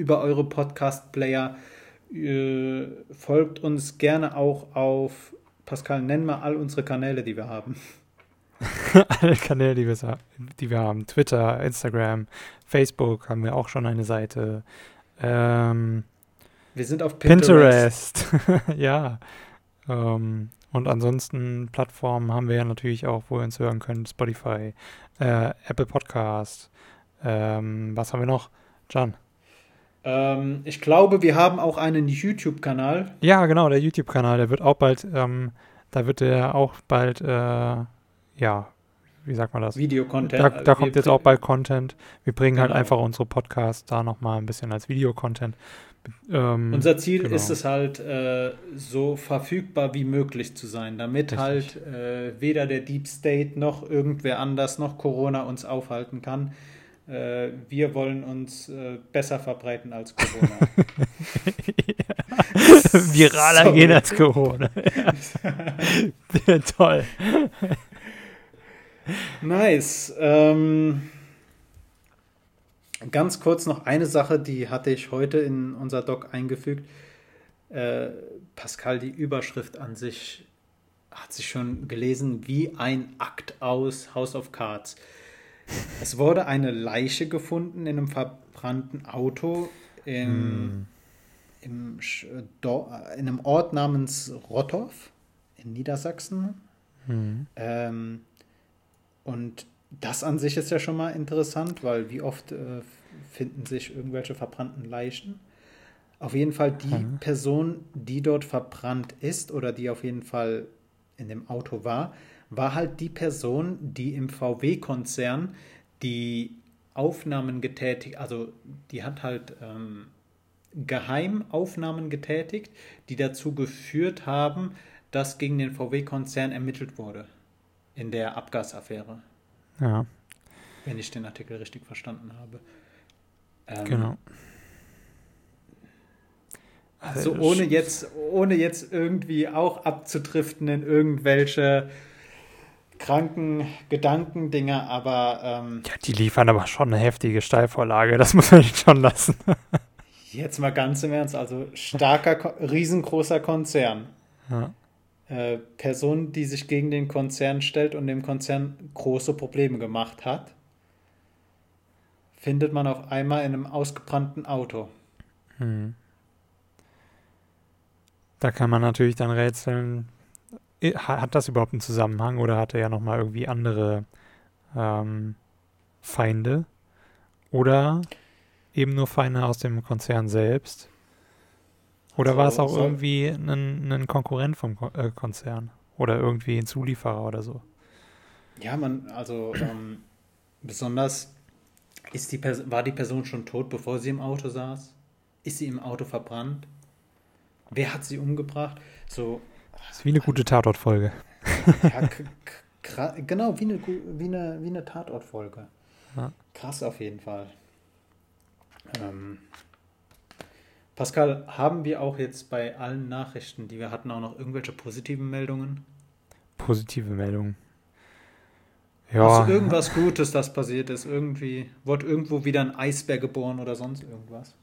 über eure Podcast-Player. Äh, folgt uns gerne auch auf, Pascal, nenn mal all unsere Kanäle, die wir haben. Alle Kanäle, die wir, die wir haben. Twitter, Instagram, Facebook haben wir auch schon eine Seite. Ähm, wir sind auf Pinterest. Pinterest. ja. Ähm, und ansonsten Plattformen haben wir ja natürlich auch, wo ihr uns hören könnt. Spotify, äh, Apple Podcast. Ähm, was haben wir noch? John. Ähm, ich glaube, wir haben auch einen YouTube-Kanal. Ja, genau, der YouTube-Kanal, der wird auch bald, ähm, da wird der auch bald, äh, ja, wie sagt man das? Videocontent. Da, da kommt jetzt auch bald Content. Wir bringen halt genau. halt einfach unsere Podcasts da nochmal ein bisschen als Videocontent. Ähm, Unser Ziel genau. ist es halt, äh, so verfügbar wie möglich zu sein, damit Richtig. halt äh, weder der Deep State noch irgendwer anders noch Corona uns aufhalten kann äh, wir wollen uns äh, besser verbreiten als Corona. Viraler Sorry. gehen als Corona. Toll. nice. Ähm, ganz kurz noch eine Sache, die hatte ich heute in unser Doc eingefügt. Äh, Pascal, die Überschrift an sich hat sich schon gelesen wie ein Akt aus House of Cards. Es wurde eine Leiche gefunden in einem verbrannten Auto im, hm. im, in einem Ort namens Rottorf in Niedersachsen. Hm. Ähm, und das an sich ist ja schon mal interessant, weil wie oft äh, finden sich irgendwelche verbrannten Leichen? Auf jeden Fall die mhm. Person, die dort verbrannt ist oder die auf jeden Fall in dem Auto war, war halt die Person, die im VW-Konzern die Aufnahmen getätigt, also die hat halt ähm, geheim Aufnahmen getätigt, die dazu geführt haben, dass gegen den VW-Konzern ermittelt wurde in der Abgasaffäre. Ja. Wenn ich den Artikel richtig verstanden habe. Ähm, genau. Also ohne jetzt, ohne jetzt irgendwie auch abzudriften in irgendwelche kranken Gedankendinger, aber ähm, ja, die liefern aber schon eine heftige Steilvorlage, das muss man nicht schon lassen. jetzt mal ganz im Ernst, also starker, riesengroßer Konzern. Ja. Äh, Person, die sich gegen den Konzern stellt und dem Konzern große Probleme gemacht hat, findet man auf einmal in einem ausgebrannten Auto. Hm. Da kann man natürlich dann rätseln, hat das überhaupt einen Zusammenhang oder hat er ja nochmal irgendwie andere ähm, Feinde? Oder eben nur Feinde aus dem Konzern selbst? Oder so, war es auch so irgendwie ein, ein, Konkurrent vom äh, Konzern? Oder irgendwie ein Zulieferer oder so? Ja, man, also ähm, besonders ist die war die Person schon tot, bevor sie im Auto saß? Ist sie im Auto verbrannt? Wer hat sie umgebracht? So. Das ist wie eine gute Tatortfolge. Ja, genau, wie eine, wie eine, wie eine Tatortfolge. Ja. Krass auf jeden Fall. Ähm, Pascal, haben wir auch jetzt bei allen Nachrichten, die wir hatten, auch noch irgendwelche positiven Meldungen? Positive Meldungen. Ja. Hast du irgendwas Gutes, das passiert ist? Irgendwie, wurde irgendwo wieder ein Eisbär geboren oder sonst irgendwas?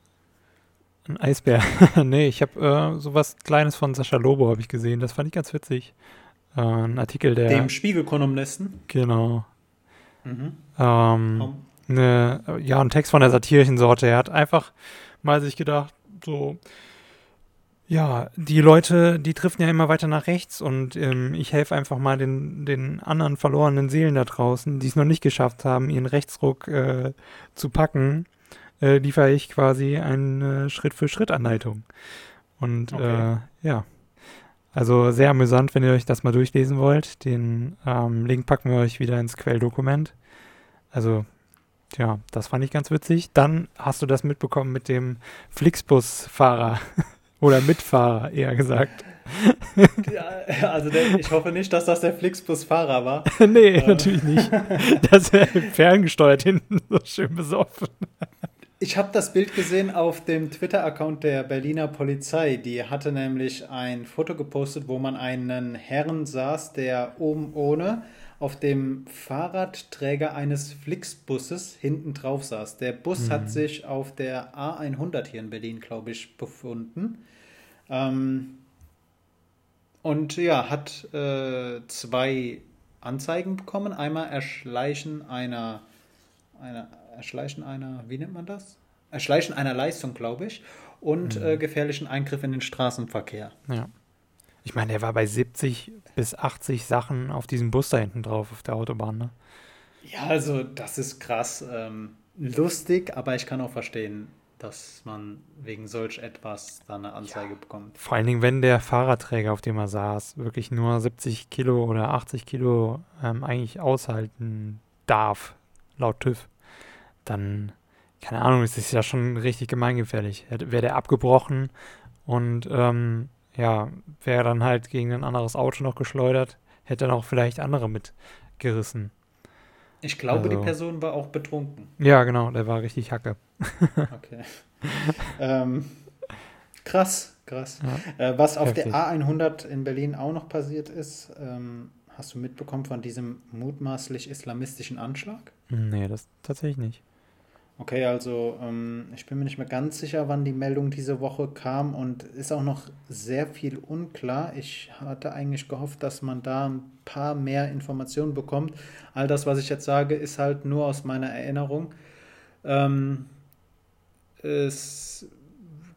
Ein Eisbär. nee, ich habe äh, sowas Kleines von Sascha Lobo habe ich gesehen. Das fand ich ganz witzig. Äh, ein Artikel der. Dem Spiegelkolumnisten? Genau. Mhm. Ähm, ne, ja, ein Text von der satirischen Sorte. Er hat einfach mal sich gedacht, so, ja, die Leute, die driften ja immer weiter nach rechts und ähm, ich helfe einfach mal den, den anderen verlorenen Seelen da draußen, die es noch nicht geschafft haben, ihren Rechtsruck äh, zu packen äh, liefere ich quasi eine Schritt-für-Schritt-Anleitung. Und okay. äh, ja, also sehr amüsant, wenn ihr euch das mal durchlesen wollt. Den ähm, Link packen wir euch wieder ins Quelldokument. Also, ja, das fand ich ganz witzig. Dann hast du das mitbekommen mit dem Flixbus-Fahrer oder Mitfahrer, eher gesagt. Ja, also der, ich hoffe nicht, dass das der Flixbus-Fahrer war. nee, äh. natürlich nicht. Das wäre ferngesteuert hinten so schön besoffen. Ich habe das Bild gesehen auf dem Twitter-Account der Berliner Polizei. Die hatte nämlich ein Foto gepostet, wo man einen Herrn saß, der oben ohne auf dem Fahrradträger eines Flixbusses hinten drauf saß. Der Bus mhm. hat sich auf der A100 hier in Berlin, glaube ich, befunden. Ähm, und ja, hat äh, zwei Anzeigen bekommen. Einmal Erschleichen einer, einer Erschleichen einer, wie nennt man das? Erschleichen einer Leistung, glaube ich, und mhm. äh, gefährlichen Eingriff in den Straßenverkehr. Ja. Ich meine, er war bei 70 bis 80 Sachen auf diesem Bus da hinten drauf auf der Autobahn, ne? Ja, also das ist krass ähm, lustig, aber ich kann auch verstehen, dass man wegen solch etwas da eine Anzeige ja. bekommt. Vor allen Dingen, wenn der Fahrradträger, auf dem er saß, wirklich nur 70 Kilo oder 80 Kilo ähm, eigentlich aushalten darf, laut TÜV dann, keine Ahnung, ist das ja schon richtig gemeingefährlich. Wäre der abgebrochen und ähm, ja, wäre dann halt gegen ein anderes Auto noch geschleudert, hätte dann auch vielleicht andere mitgerissen. Ich glaube, also, die Person war auch betrunken. Ja, genau, der war richtig Hacke. okay. ähm, krass, krass. Ja, äh, was auf heftig. der A100 in Berlin auch noch passiert ist, ähm, hast du mitbekommen von diesem mutmaßlich islamistischen Anschlag? Nee, das tatsächlich nicht. Okay, also ähm, ich bin mir nicht mehr ganz sicher, wann die Meldung diese Woche kam und ist auch noch sehr viel unklar. Ich hatte eigentlich gehofft, dass man da ein paar mehr Informationen bekommt. All das, was ich jetzt sage, ist halt nur aus meiner Erinnerung. Ähm, es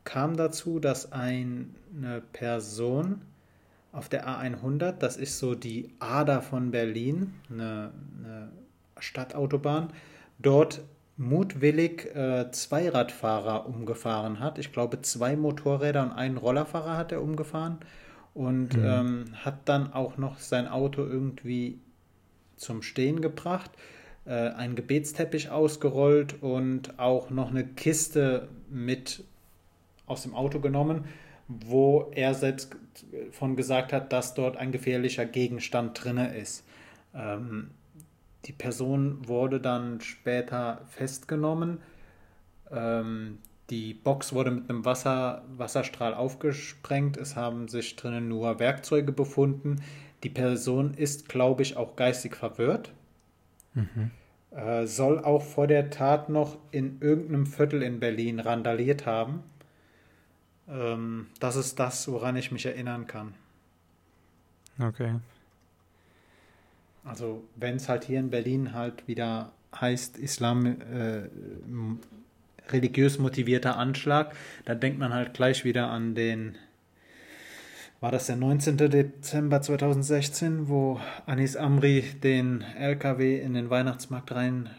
kam dazu, dass eine Person auf der A100, das ist so die Ader von Berlin, eine, eine Stadtautobahn, dort mutwillig äh, zwei Radfahrer umgefahren hat. Ich glaube, zwei Motorräder und einen Rollerfahrer hat er umgefahren und mhm. ähm, hat dann auch noch sein Auto irgendwie zum Stehen gebracht, äh, einen Gebetsteppich ausgerollt und auch noch eine Kiste mit aus dem Auto genommen, wo er selbst von gesagt hat, dass dort ein gefährlicher Gegenstand drinne ist. Ähm, die Person wurde dann später festgenommen. Ähm, die Box wurde mit einem Wasser, Wasserstrahl aufgesprengt. Es haben sich drinnen nur Werkzeuge befunden. Die Person ist, glaube ich, auch geistig verwirrt. Mhm. Äh, soll auch vor der Tat noch in irgendeinem Viertel in Berlin randaliert haben. Ähm, das ist das, woran ich mich erinnern kann. Okay. Also wenn es halt hier in Berlin halt wieder heißt Islam äh, religiös motivierter Anschlag, dann denkt man halt gleich wieder an den, war das der 19. Dezember 2016, wo Anis Amri den LKW in den Weihnachtsmarkt rein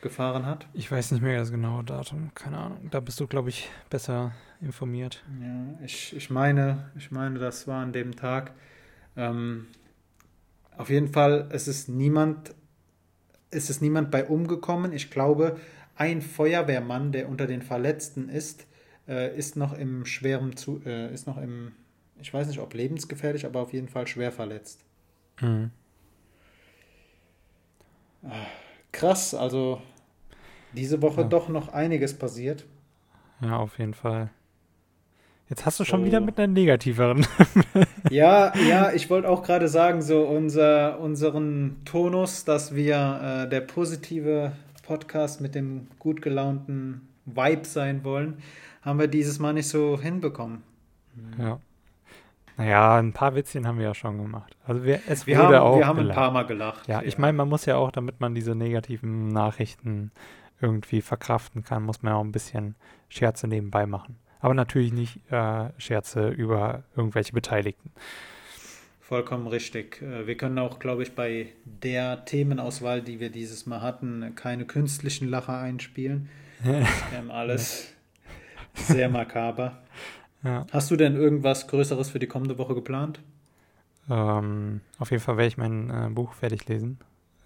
gefahren hat? Ich weiß nicht mehr das genaue Datum, keine Ahnung. Da bist du, glaube ich, besser informiert. Ja, ich, ich meine, ich meine, das war an dem Tag. Ähm, auf jeden Fall, es ist niemand, es ist niemand bei umgekommen. Ich glaube, ein Feuerwehrmann, der unter den Verletzten ist, äh, ist noch im schweren zu äh, ist noch im, ich weiß nicht, ob lebensgefährlich, aber auf jeden Fall schwer verletzt. Mhm. Ah, krass, also diese Woche ja. doch noch einiges passiert. Ja, auf jeden Fall. Jetzt hast du schon so. wieder mit einer negativeren. ja, ja, ich wollte auch gerade sagen, so unser, unseren Tonus, dass wir äh, der positive Podcast mit dem gut gelaunten Vibe sein wollen, haben wir dieses Mal nicht so hinbekommen. Ja. Naja, ein paar Witzchen haben wir ja schon gemacht. Also wir, es wir wurde haben, auch. Wir haben gelacht. ein paar Mal gelacht. Ja, ich meine, man muss ja auch, damit man diese negativen Nachrichten irgendwie verkraften kann, muss man ja auch ein bisschen Scherze nebenbei machen aber natürlich nicht äh, Scherze über irgendwelche Beteiligten. Vollkommen richtig. Äh, wir können auch, glaube ich, bei der Themenauswahl, die wir dieses Mal hatten, keine künstlichen Lacher einspielen. Wir haben alles sehr makaber. Ja. Hast du denn irgendwas Größeres für die kommende Woche geplant? Ähm, auf jeden Fall werde ich mein äh, Buch fertig lesen.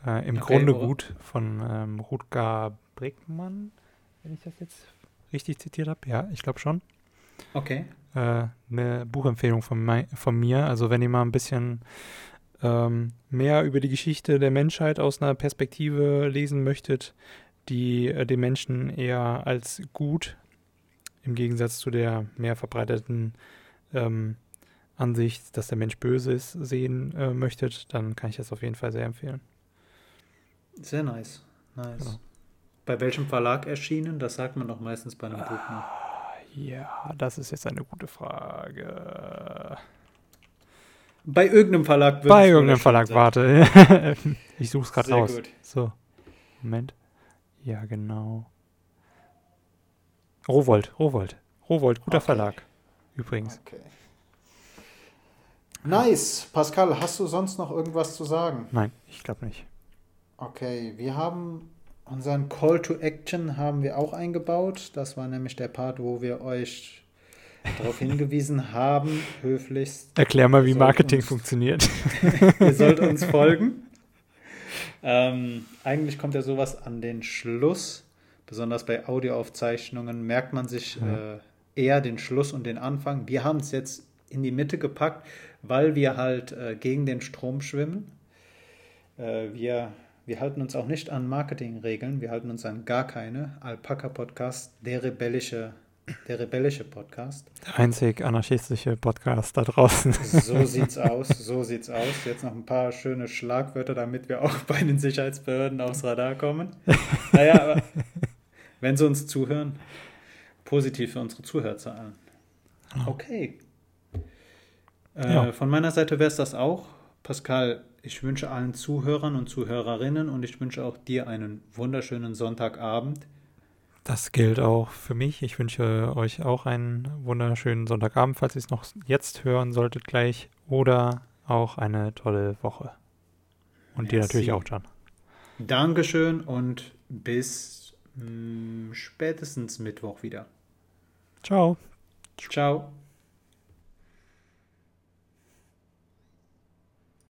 Äh, Im okay, Grunde worum? gut von ähm, Rutger Brickmann, wenn ich das jetzt richtig zitiert habe. Ja, ich glaube schon. Okay. Äh, eine Buchempfehlung von, von, mir. Also wenn ihr mal ein bisschen ähm, mehr über die Geschichte der Menschheit aus einer Perspektive lesen möchtet, die äh, den Menschen eher als gut im Gegensatz zu der mehr verbreiteten ähm, Ansicht, dass der Mensch böse ist, sehen äh, möchtet, dann kann ich das auf jeden Fall sehr empfehlen. Sehr nice. Nice. Genau. Bei welchem Verlag erschienen? Das sagt man doch meistens bei einem Buch noch. Ja, das ist jetzt eine gute Frage. Bei irgendeinem Verlag. Bei irgendeinem Verlag, sein. warte. ich suche es gerade raus. Gut. So, Moment. Ja, genau. Rowold, Rowold. Rowold, guter okay. Verlag. Übrigens. Okay. Nice. Pascal, hast du sonst noch irgendwas zu sagen? Nein, ich glaube nicht. Okay, wir haben Unseren Call to Action haben wir auch eingebaut. Das war nämlich der Part, wo wir euch darauf hingewiesen haben, höflichst. Erklär mal, wie Marketing uns, funktioniert. ihr sollt uns folgen. Ähm, eigentlich kommt ja sowas an den Schluss. Besonders bei Audioaufzeichnungen merkt man sich ja. äh, eher den Schluss und den Anfang. Wir haben es jetzt in die Mitte gepackt, weil wir halt äh, gegen den Strom schwimmen. Äh, wir wir halten uns auch nicht an Marketingregeln, wir halten uns an gar keine. Alpaka Podcast, der rebellische der rebellische Podcast. Der einzig anarchistische Podcast da draußen. So sieht's aus, so sieht's aus. Jetzt noch ein paar schöne Schlagwörter, damit wir auch bei den Sicherheitsbehörden aufs Radar kommen. Naja, aber wenn sie uns zuhören, positiv für unsere Zuhörerzahlen. Okay. Äh, ja. Von meiner Seite wäre es das auch. Pascal, ich wünsche allen Zuhörern und Zuhörerinnen und ich wünsche auch dir einen wunderschönen Sonntagabend. Das gilt auch für mich. Ich wünsche euch auch einen wunderschönen Sonntagabend, falls ihr es noch jetzt hören solltet gleich. Oder auch eine tolle Woche. Und Merci. dir natürlich auch, Jan. Dankeschön und bis mh, mm, spätestens Mittwoch wieder. Ciao. Ciao.